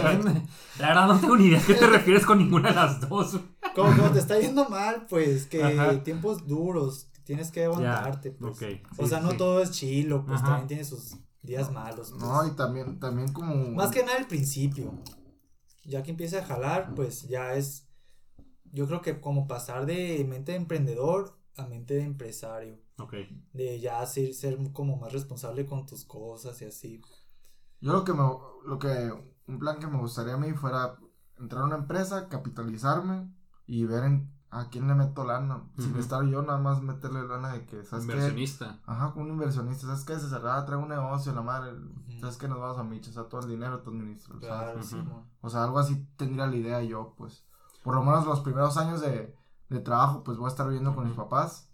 la verdad no tengo ni idea a qué te refieres con ninguna de las dos. Como, te está yendo mal, pues, que tiempos duros, tienes que aguantarte, pues. o sea, no todo es chilo, pues también tiene sus días malos. Pues. No, y también, también como... Más que nada al principio. Ya que empieza a jalar, pues ya es... Yo creo que como pasar de mente de emprendedor a mente de empresario. Ok. De ya ser, ser como más responsable con tus cosas y así. Yo lo que me, lo que, un plan que me gustaría a mí fuera entrar a una empresa, capitalizarme y ver en, a quién le meto lana. Sin estar yo nada más meterle lana de que, ¿sabes Inversionista. Ajá, como un inversionista. ¿Sabes qué? Se cerraba, trae un negocio, la madre. ¿Sabes qué? Nos vamos a Micho. O sea, todo el dinero tú administras. Claro, O sea, algo así tendría la idea yo, pues. Por lo menos los primeros años de, de trabajo, pues voy a estar viviendo con mis papás.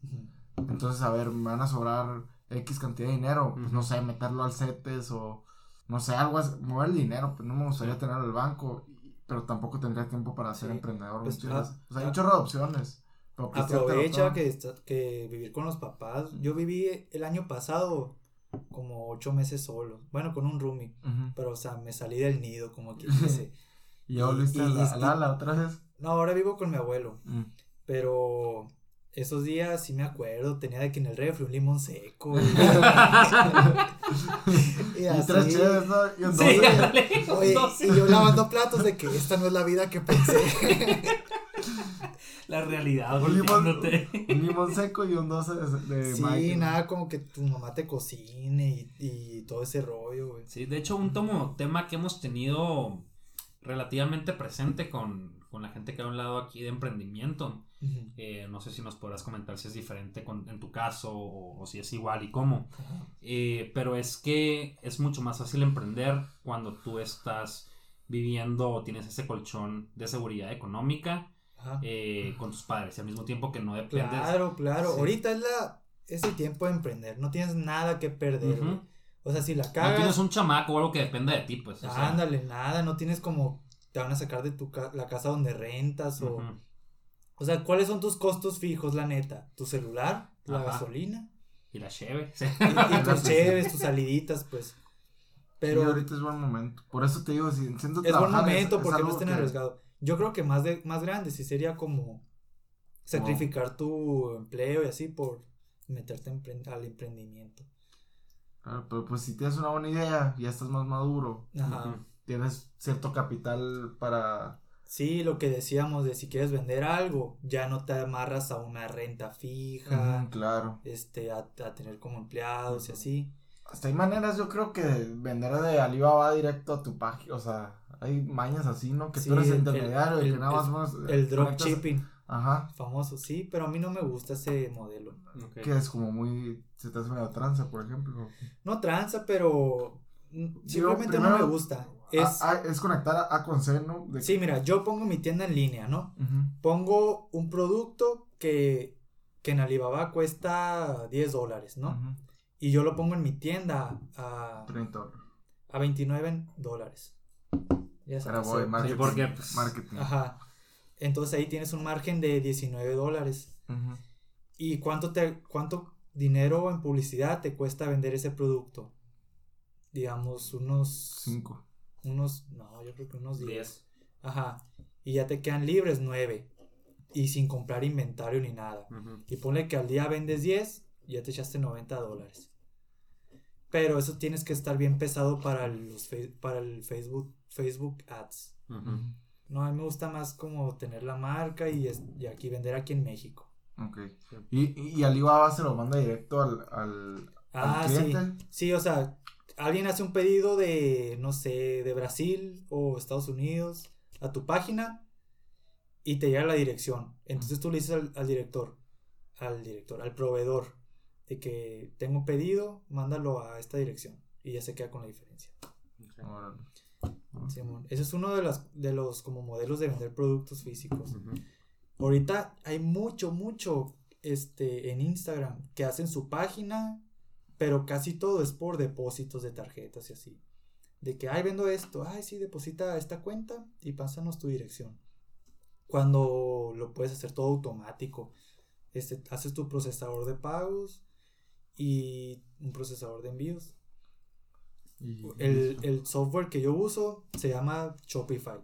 Entonces, a ver, me van a sobrar X cantidad de dinero, pues no sé, meterlo al CETES o no sé, algo así, mover el dinero, pues no me gustaría tenerlo al banco, pero tampoco tendría tiempo para ser emprendedor. Pues, o sea, hay muchas opciones. Aprovecha que, que vivir con los papás. Yo viví el año pasado como ocho meses solo. Bueno, con un roomie. Pero, o sea, me salí del nido, como quien dice. ¿Y ya volviste a la, otra vez? No, ahora vivo con mi abuelo. Mm. Pero esos días sí me acuerdo, tenía de que en el refri un limón seco. Y, y, así. tres cheves, ¿no? Y, un sí, Oye, y yo lavando platos de que esta no es la vida que pensé. la realidad, un limón, un limón seco y un 12 de, de Sí, nada como que tu mamá te cocine y, y todo ese rollo, güey. Sí, de hecho, un tomo, tema que hemos tenido relativamente presente con, con la gente que ha hablado aquí de emprendimiento eh, no sé si nos podrás comentar si es diferente en tu caso o, si es igual y cómo. Eh, pero es que es mucho más fácil emprender cuando tú estás viviendo o tienes ese colchón de seguridad económica eh, con tus padres y al mismo tiempo que no dependes. Claro, claro. Ahorita es la ese tiempo de emprender. No tienes nada que perder. O sea, si la cagas. No tienes un chamaco o algo que dependa de ti, pues. Ándale, nada. No tienes como. Te van a sacar de tu la casa donde rentas o o sea, ¿cuáles son tus costos fijos, la neta? ¿Tu celular? ¿La gasolina? Y la cheve. Y, tus cheves, tus saliditas, pues. Pero. ahorita es buen momento. Por eso te digo, si siento Es buen momento porque no estén arriesgados. Yo creo que más, de, más grande sí sería como sacrificar tu empleo y así por meterte al emprendimiento. Claro, pero pues si tienes una buena idea, ya estás más maduro. Ajá. Tienes cierto capital para Sí, lo que decíamos de si quieres vender algo, ya no te amarras a una renta fija. claro. Este, a, tener como empleados y así. Hasta hay maneras, yo creo que vender de Alibaba directo a tu página, o sea, hay mañas así, ¿no? Que tú eres intermediario y que nada más... El, el dropshipping. Ajá. Famoso, sí, pero a mí no me gusta ese modelo. Que es como muy... Se te hace medio tranza, por ejemplo. No tranza, pero... Simplemente no me gusta. Es, es conectar a, con C, ¿no? Sí, mira, yo pongo mi tienda en línea, ¿no? Pongo un producto que, que en Alibaba cuesta 10 dólares, ¿no? Y yo lo pongo en mi tienda a, 30 a 29 dólares. Ya sabes. Voy, marketing, porque, pues, marketing. Ajá. Entonces ahí tienes un margen de 19 dólares. ¿Y cuánto, te, cuánto dinero en publicidad te cuesta vender ese producto? Digamos, unos... 5 unos, no, yo creo que unos 10. Ajá. Y ya te quedan libres 9. Y sin comprar inventario ni nada. Y ponle que al día vendes 10, ya te echaste 90 dólares. Pero eso tienes que estar bien pesado para, los para el Facebook, Facebook Ads. No, a mí me gusta más como tener la marca y, y aquí vender aquí en México. Ok. ¿Y, y Alibaba se lo manda directo al, al, ah, cliente? Sí. sí, o sea, alguien hace un pedido de, no sé, de Brasil o Estados Unidos a tu página y te llega la dirección. Entonces tú le dices al, director, al director, al proveedor, de que tengo un pedido, mándalo a esta dirección y ya se queda con la diferencia. ese es uno de, las, de los como modelos de vender productos físicos. Ahorita hay mucho, mucho este, en Instagram que hacen su página pero casi todo es por depósitos de tarjetas y así. De que, ay, vendo esto, ay, sí, deposita esta cuenta y pásanos tu dirección. Cuando lo puedes hacer todo automático. Este, haces tu procesador de pagos y un procesador de envíos. el, software que yo uso se llama Shopify.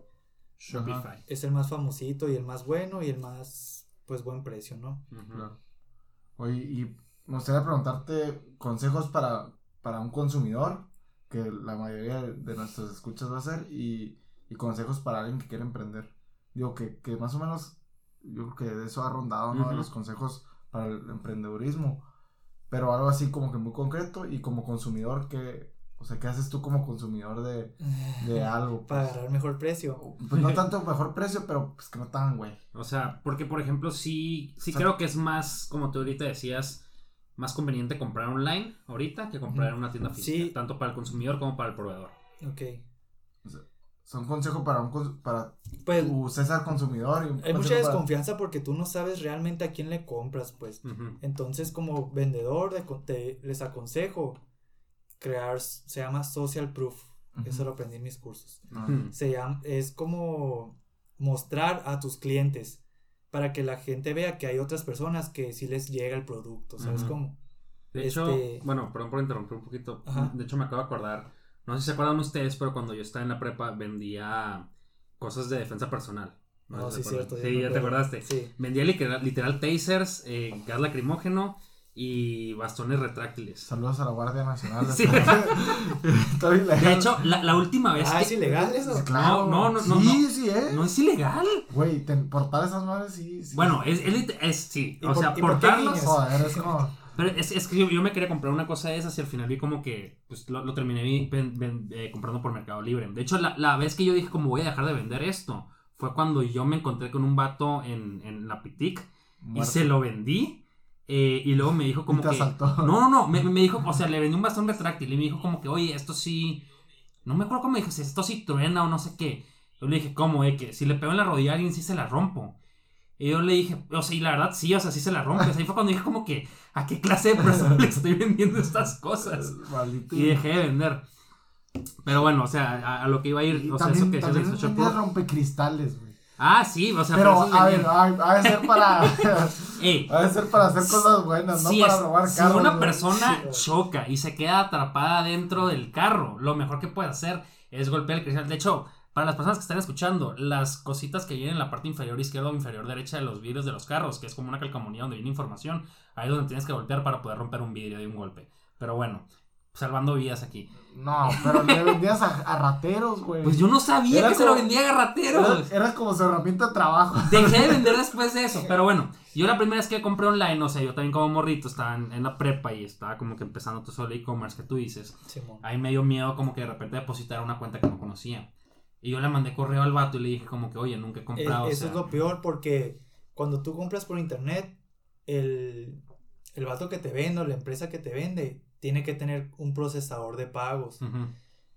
Shopify. Es el más famosito y el más bueno y el más, pues, buen precio, ¿no? Claro. Oye, y me gustaría preguntarte consejos para, para un consumidor, que la mayoría de nuestros escuchas va a ser, y, y consejos para alguien que quiere emprender. Digo que, que, más o menos, yo creo que de eso ha rondado, ¿no? Los consejos para el emprendedurismo, pero algo así como que muy concreto y como consumidor que... O sea, ¿qué haces tú como consumidor de, de algo? Para agarrar mejor precio. Pues no tanto mejor precio, pero pues que no tan, güey. O sea, porque por ejemplo, sí, sí creo que es más, como tú ahorita decías, más conveniente comprar online ahorita que comprar en una tienda física, tanto para el consumidor como para el proveedor. Ok. son consejos para un para pues, César consumidor. hay mucha desconfianza porque tú no sabes realmente a quién le compras, pues. Entonces, como vendedor, les aconsejo crear, se llama social proof. Eso lo aprendí en mis cursos. Se llama, es como mostrar a tus clientes para que la gente vea que hay otras personas que sí les llega el producto, ¿sabes cómo? De hecho, este bueno, perdón por interrumpir un poquito. De hecho, me acabo de acordar, no sé si se acuerdan ustedes, pero cuando yo estaba en la prepa vendía cosas de defensa personal. No, sí, cierto. Sí, ya te acordaste. Sí. Vendía literal, literal tasers, eh, gas lacrimógeno y bastones retráctiles. Saludos a la Guardia Nacional. Sí. de hecho, la, la, última vez. Ah, ¿es ilegal eso? Claro. No, no, no. Sí, sí, ¿eh? No es ilegal. Güey, portar esas madres sí. Bueno, es, es, es, sí. O sea, portarlos. Joder, es como. Pero es, es que yo, me quería comprar una cosa de esas y al final vi como que pues lo, lo terminé eh, comprando por Mercado Libre. De hecho, la, la, vez que yo dije como voy a dejar de vender esto fue cuando yo me encontré con un vato en, en la Pitic y se lo vendí. Eh, y luego me dijo como que... No, no, no, me, me, dijo, o sea, le vendí un bastón retráctil y me dijo como que, oye, esto sí... No me acuerdo cómo me dijo, si esto sí truena o no sé qué. Yo le dije, ¿cómo? Eh? Que si le pego en la rodilla a alguien sí se la rompo. Y yo le dije, o sea, y la verdad sí, o sea, sí se la rompe. O sea, ahí fue cuando dije como que, ¿a qué clase de persona le estoy vendiendo estas cosas? Y dejé de vender. Pero bueno, o sea, a, lo que iba a ir, o sea, eso que también es rompe cristales, güey. Ah, sí, o sea, pero a ver, ha de ser para ha de ser para hacer cosas buenas, no para robar carros. Si una persona choca y se queda atrapada dentro del carro, lo mejor que puede hacer es golpear el cristal. De hecho, para las personas que están escuchando, las cositas que vienen en la parte inferior izquierda o inferior derecha de los vidrios de los carros, que es como una calcamonía donde viene información, ahí es donde tienes que golpear para poder romper un vidrio de un golpe. Pero bueno, salvando vidas aquí. No, pero le vendías a, rateros, güey. Pues yo no sabía que se lo vendía a rateros. Era, como su herramienta de trabajo. Dejé de vender después de eso, pero bueno, yo la primera vez que compré online, o sea, yo también como morrito, estaba en, la prepa y estaba como que empezando todo solo e-commerce que tú dices. ahí me dio miedo como que de repente depositar una cuenta que no conocía. Y yo le mandé correo al vato y le dije como que, oye, nunca he comprado. eso es lo peor porque cuando tú compras por internet, el, el vato que te vende o la empresa que te vende tiene que tener un procesador de pagos.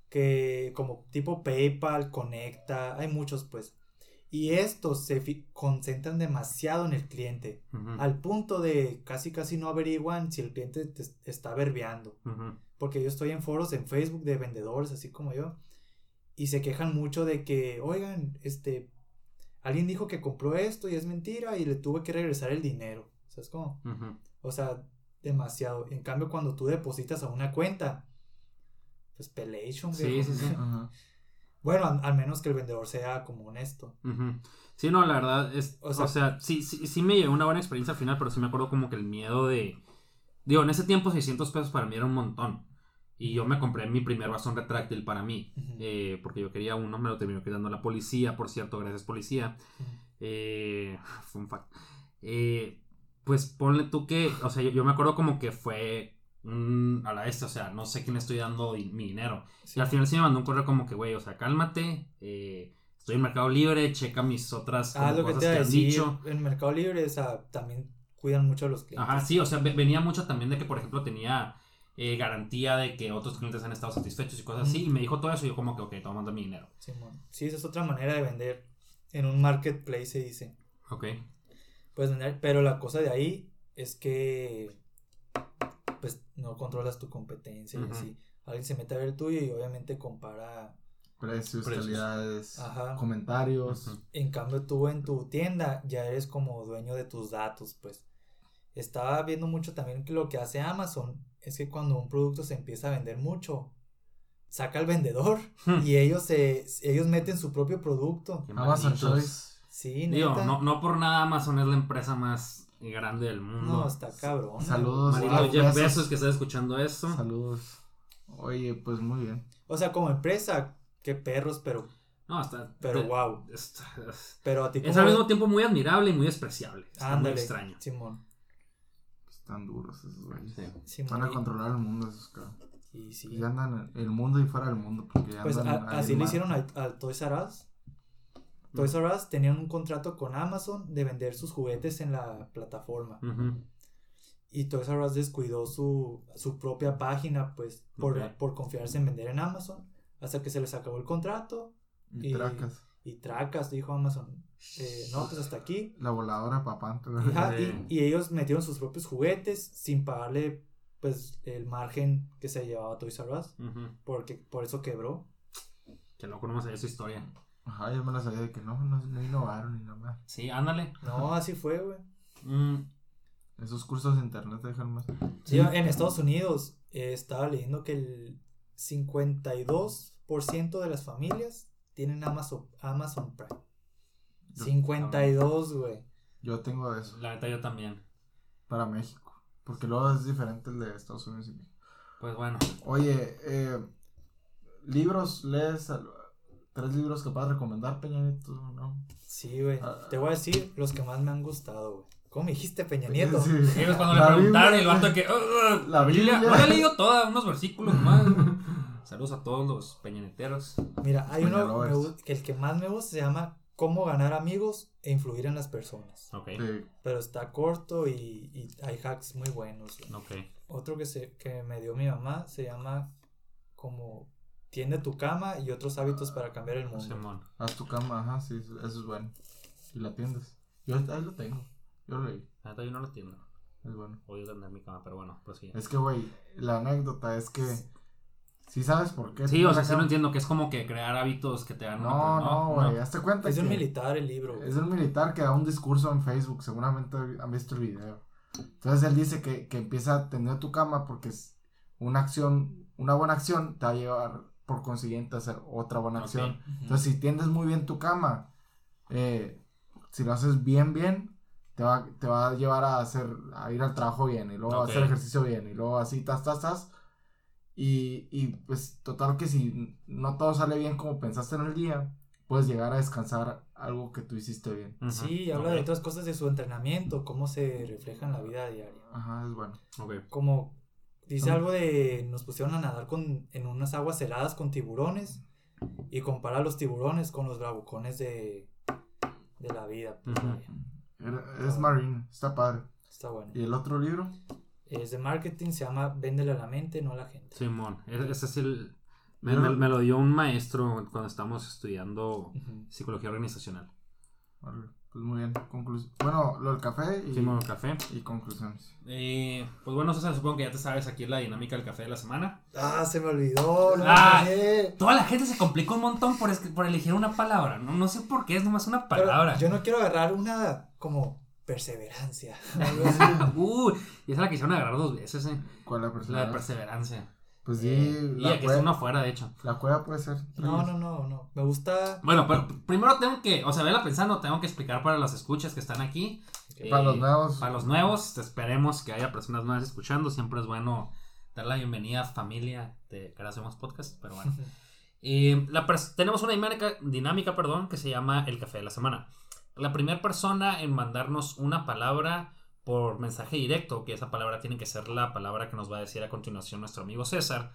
Que como tipo PayPal, Conecta, hay muchos pues. Y estos se concentran demasiado en el cliente, al punto de casi casi no averiguan si el cliente te está verbeando. Porque yo estoy en foros en Facebook de vendedores, así como yo, y se quejan mucho de que, oigan, este, alguien dijo que compró esto y es mentira y le tuve que regresar el dinero. ¿Sabes cómo? O sea, demasiado. En cambio, cuando tú depositas a una cuenta, pues pelation. Sí, sí, sí. Bueno, al, menos que el vendedor sea como honesto. Sí, no, la verdad es, o sea, sí, sí, sí me llevó una buena experiencia al final, pero sí me acuerdo como que el miedo de, digo, en ese tiempo 600 pesos para mí era un montón. Y yo me compré mi primer bastón retráctil para mí, eh, porque yo quería uno, me lo terminó quedando la policía, por cierto, gracias policía. eh, fun fact. Eh, pues ponle tú que, o sea, yo, me acuerdo como que fue un, a la este, o sea, no sé quién le estoy dando mi dinero. Y al final sí me mandó un correo como que, güey, o sea, cálmate, eh, estoy en Mercado Libre, checa mis otras ah, lo cosas que, te han dicho. En Mercado Libre, o sea, también cuidan mucho a los clientes. Ajá, sí, o sea, venía mucho también de que, por ejemplo, tenía eh, garantía de que otros clientes han estado satisfechos y cosas así. Y me dijo todo eso y yo como que, ok, te voy mi dinero. Sí, sí, esa es otra manera de vender. En un marketplace se dice. Ok. Puedes vender, pero la cosa de ahí es que pues no controlas tu competencia y así. Alguien se mete a ver el tuyo y obviamente compara precios, calidades, comentarios. En cambio tú en tu tienda ya eres como dueño de tus datos, pues. Estaba viendo mucho también que lo que hace Amazon es que cuando un producto se empieza a vender mucho, saca al vendedor hmm. y ellos se ellos meten su propio producto. Amazon Choice. Sí, neta. no, no por nada Amazon es la empresa más grande del mundo. No, está cabrón. Saludos. Marito Jeff Bezos que está escuchando esto. Saludos. Oye, pues muy bien. O sea, como empresa, qué perros, pero no, está. Pero wow. pero a ti Es al mismo tiempo muy admirable y muy despreciable. Está muy extraño. Simón. Están duros esos güeyes. Sí. Van a controlar el mundo esos cabrón. Sí, sí. Y andan el mundo y fuera del mundo. Porque pues así le hicieron al, Toys R Us. Toys R Us tenían un contrato con Amazon de vender sus juguetes en la plataforma. Y Toys R Us descuidó su, su propia página, pues, por, por confiarse en vender en Amazon. Hasta que se les acabó el contrato. Y, tracas. Y tracas, dijo Amazon. Eh, no, pues hasta aquí. La voladora papá. y, ellos metieron sus propios juguetes sin pagarle pues el margen que se llevaba Toys R Us. Porque por eso quebró. Que no conocemos esa historia. Ajá, yo me la sabía de que no, no, innovaron ni nada. Sí, ándale. No, así fue, güey. Mm. Esos cursos de internet dejan más. Sí, en Estados Unidos eh, estaba leyendo que el 52% de las familias tienen Amazon, Amazon Prime. 52, güey. Yo tengo eso. La neta, yo también. Para México. Porque luego es diferente el de Estados Unidos y México. Pues bueno. Oye, eh, libros, lees tres libros que puedas recomendar, Peña Nieto, ¿no? Sí, güey. Ah. Te voy a decir los que más me han gustado, güey. ¿Cómo me dijiste, Peña Nieto? Sí, sí. cuando le preguntaron el vato que. la Biblia. No le he leído toda, unos versículos más. Saludos a todos los peñaneteros. Mira, hay uno que el que más me gusta se llama Cómo ganar amigos e influir en las personas. Ok. Pero está corto y, y, hay hacks muy buenos. Ok. Otro que, se, que me dio mi mamá se llama como Tiende tu cama y otros hábitos para cambiar el mundo. Haz tu cama, ajá, sí, eso es bueno. Y la tiendes. Yo ahí lo tengo. Yo lo leí. Ahorita yo no lo tiendo. Es bueno. Odio tener mi cama, pero bueno, pues sí. Es que, güey, la anécdota es que Sí sabes por qué. Sí, o sea, sí lo entiendo, que es como que crear hábitos que te dan... No, no, güey, hazte cuenta Es un militar el libro. Es un militar que da un discurso en Facebook, seguramente han visto el video. Entonces él dice que, que empieza a tener tu cama porque es una acción, una buena acción te va a llevar por consiguiente hacer otra buena acción. Entonces si tiendes muy bien tu cama, eh, si lo haces bien, bien, te va, te va a llevar a hacer, a ir al trabajo bien y luego a hacer ejercicio bien y luego así, tas, tas, tas y, y pues total que si no todo sale bien como pensaste en el día, puedes llegar a descansar algo que tú hiciste bien. Sí, habla de otras cosas de su entrenamiento, cómo se refleja en la vida diaria. Ajá, es bueno. Como dice algo de, nos pusieron a nadar con, en unas aguas heladas con tiburones y compara los tiburones con los bravucones de, de la vida. Pues, es marine, está padre. Está bueno. ¿Y el otro libro? es de marketing, se llama Véndele a la mente, no a la gente. Simón, ese es el... Me, lo dio un maestro cuando estábamos estudiando psicología organizacional. Pues muy bien. bueno, lo del café y, el café. y conclusiones. Eh, pues bueno, César, supongo que ya te sabes aquí la dinámica del café de la semana. Ah, se me olvidó. ah, toda la gente se complicó un montón por, por elegir una palabra. No, no sé por qué, es nomás una palabra. yo no quiero agarrar una como perseverancia. uh, y esa la quisieron agarrar dos veces, ¿eh? ¿Cuál la perseverancia? La de perseverancia. Pues sí. Eh, y aquí está una afuera, de hecho. La cueva puede ser. No, no, no, no. Me gusta. Bueno, pero primero tengo que, o sea, vela pensando, tengo que explicar para las escuchas que están aquí. para los nuevos. Para los nuevos, esperemos que haya personas nuevas escuchando. Siempre es bueno dar la bienvenida a familia de que hacemos podcast, pero bueno. la tenemos una dinámica, dinámica, perdón, que se llama el café de la semana la primera persona en mandarnos una palabra por mensaje directo, que esa palabra tiene que ser la palabra que nos va a decir a continuación nuestro amigo César,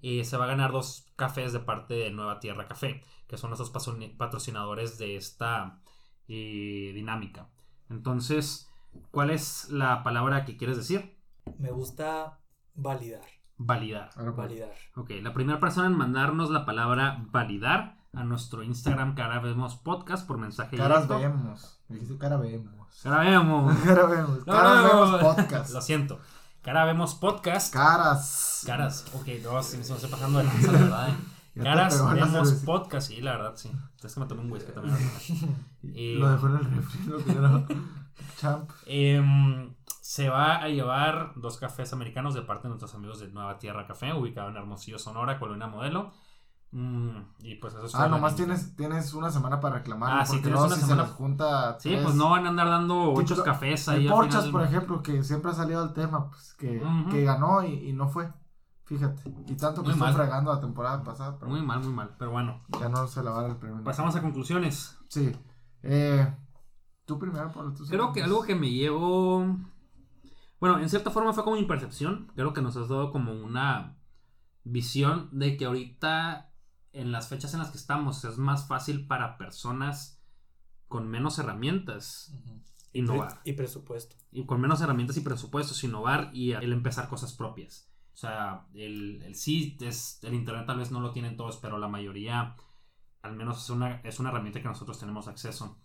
y se va a ganar dos cafés de parte de Nueva Tierra Café, que son nuestros patrocinadores de esta eh, dinámica. Entonces, ¿cuál es la palabra que quieres decir? Me gusta validar. Validar. Validar. Ok, la primera persona en mandarnos la palabra validar a nuestro Instagram Cara Vemos Podcast por mensaje Caras vemos. Dijiste cara vemos. Cara vemos. cara vemos. Caras vemos podcast. Lo siento. Cara vemos podcast. Caras. Caras. Ok, no, si me estoy pasando de lanza, la verdad. Eh. Caras vemos podcast. Sí, la verdad, sí. Es que me tomé un whisky también. y, lo dejó en el refri, Champ. Eh, se va a llevar dos cafés americanos de parte de nuestros amigos de Nueva Tierra Café, ubicado en Hermosillo, Sonora, Colonia Modelo. Mm, y pues eso es Ah, nomás tienes, tienes una semana para reclamar. Ah, sí, tienes una semana. junta. Sí, pues no van a andar dando ocho cafés ahí. Porchas, por ejemplo, que siempre ha salido al tema, pues que, que ganó y, y, no fue. Fíjate. Y tanto que estuvo fregando la temporada pasada. muy mal, muy mal. Pero bueno. Ya no se la va a dar el premio. Pasamos a conclusiones. Sí. Eh, tú primero, Pablo. Creo que algo que me llevo. Bueno, en cierta forma fue como mi percepción. Creo que nos has dado como una visión de que ahorita en las fechas en las que estamos es más fácil para personas con menos herramientas innovar. Y presupuesto. Y con menos herramientas y presupuestos innovar y el empezar cosas propias. O sea, el, el sí, es, el Internet tal vez no lo tienen todos, pero la mayoría al menos es una, es una herramienta que nosotros tenemos acceso.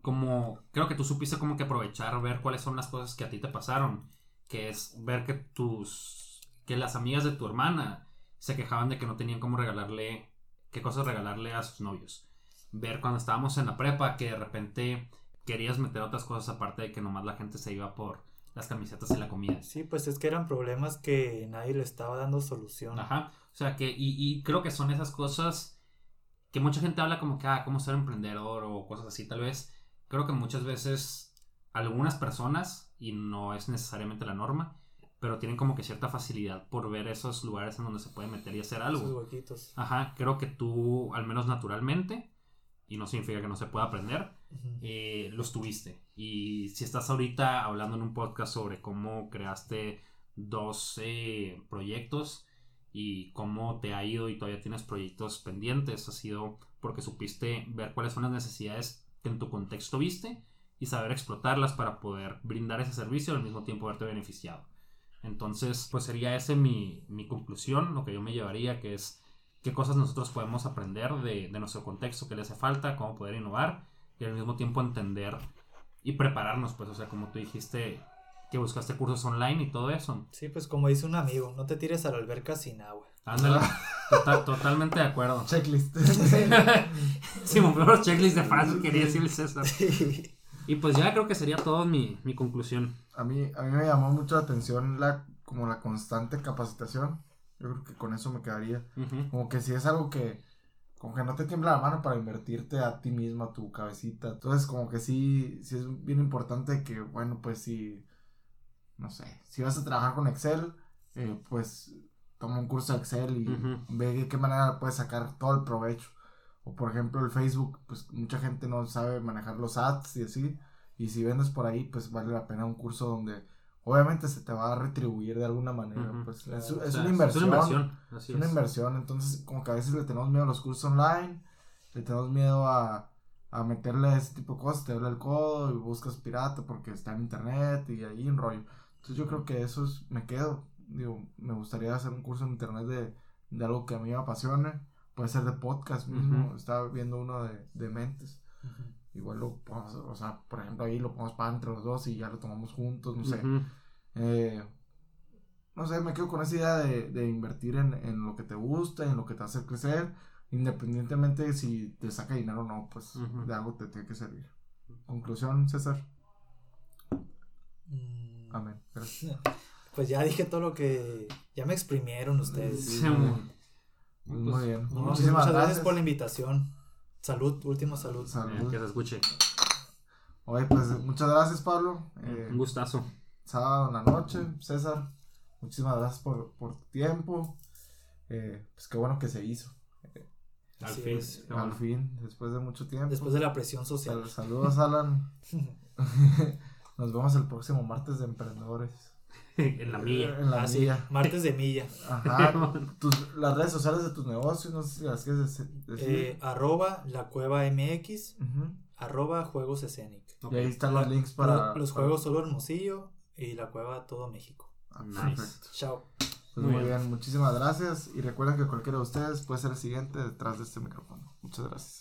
Como creo que tú supiste como que aprovechar, ver cuáles son las cosas que a ti te pasaron, que es ver que tus, que las amigas de tu hermana se quejaban de que no tenían cómo regalarle qué cosas regalarle a sus novios. Ver cuando estábamos en la prepa que de repente querías meter otras cosas aparte de que nomás la gente se iba por las camisetas y la comida. Sí, pues es que eran problemas que nadie le estaba dando solución. Ajá. O sea que, y, y creo que son esas cosas que mucha gente habla como que, ah, cómo ser emprendedor o cosas así, tal vez. Creo que muchas veces algunas personas, y no es necesariamente la norma, pero tienen como que cierta facilidad por ver esos lugares en donde se puede meter y hacer algo. Esos huequitos. Ajá, creo que tú, al menos naturalmente, y no significa que no se pueda aprender, eh, los tuviste. Y si estás ahorita hablando en un podcast sobre cómo creaste dos proyectos y cómo te ha ido y todavía tienes proyectos pendientes, ha sido porque supiste ver cuáles son las necesidades que en tu contexto viste y saber explotarlas para poder brindar ese servicio y al mismo tiempo verte beneficiado. Entonces, pues sería ese mi, mi conclusión, lo que yo me llevaría, que es qué cosas nosotros podemos aprender de, de, nuestro contexto, qué le hace falta, cómo poder innovar y al mismo tiempo entender y prepararnos, pues, o sea, como tú dijiste, que buscaste cursos online y todo eso. Sí, pues como dice un amigo, no te tires a la alberca sin agua. Ándale, totalmente de acuerdo. Checklist. sí, me los checklist de frases quería decir el César. Y pues ya creo que sería todo mi, mi conclusión. A mí, a mí me llamó mucho la atención la, como la constante capacitación. Yo creo que con eso me quedaría. Como que si es algo que, como que no te tiembla la mano para invertirte a ti mismo, a tu cabecita. Entonces, como que sí, sí es bien importante que, bueno, pues si, no sé, si vas a trabajar con Excel, eh, pues toma un curso de Excel y ve de qué manera puedes sacar todo el provecho. O por ejemplo el Facebook, pues mucha gente no sabe manejar los ads y así. Y si vendes por ahí, pues vale la pena un curso donde obviamente se te va a retribuir de alguna manera. Pues es, una inversión. Es una inversión. es una inversión. Entonces, como que a veces le tenemos miedo a los cursos online, le tenemos miedo a, a meterle ese tipo de cosas, te habla el codo y buscas pirata porque está en internet y ahí un rollo. Entonces yo creo que eso es, me quedo. Digo, me gustaría hacer un curso en internet de, de algo que a mí me apasione. Puede ser de podcast mismo. Estaba viendo uno de, de mentes. Igual lo podemos, o sea, por ejemplo, ahí lo podemos pagar entre los dos y ya lo tomamos juntos, no sé. Eh, no sé, me quedo con esa idea de, de invertir en, en, lo que te gusta, en lo que te hace crecer, independientemente de si te saca dinero o no, pues de algo te tiene que servir. Conclusión, César. Mm. Amén. Pues ya dije todo lo que. Ya me exprimieron ustedes. Muy pues, bien. Muchísimas muchas gracias. por la invitación. Salud, última salud. que se escuche. Oye, pues muchas gracias, Pablo. Eh, Un gustazo. Sábado en la noche, César. Muchísimas gracias por, por tu tiempo. Eh, pues qué bueno que se hizo. al fin. al fin, después de mucho tiempo. Después de la presión social. Saludos, Alan. Nos vemos el próximo martes de Emprendedores. en la milla. En la ah, Martes de milla. Ajá. las redes sociales de tus negocios, no sé si las quieres decir. Eh, arroba la cueva MX. Arroba juegos escénic. Y ahí están los links para. Los, juegos solo Hermosillo y la cueva todo México. Ah, perfecto. Chao. Pues muy, bien. muchísimas gracias. Y recuerden que cualquiera de ustedes puede ser el siguiente detrás de este micrófono. Muchas gracias.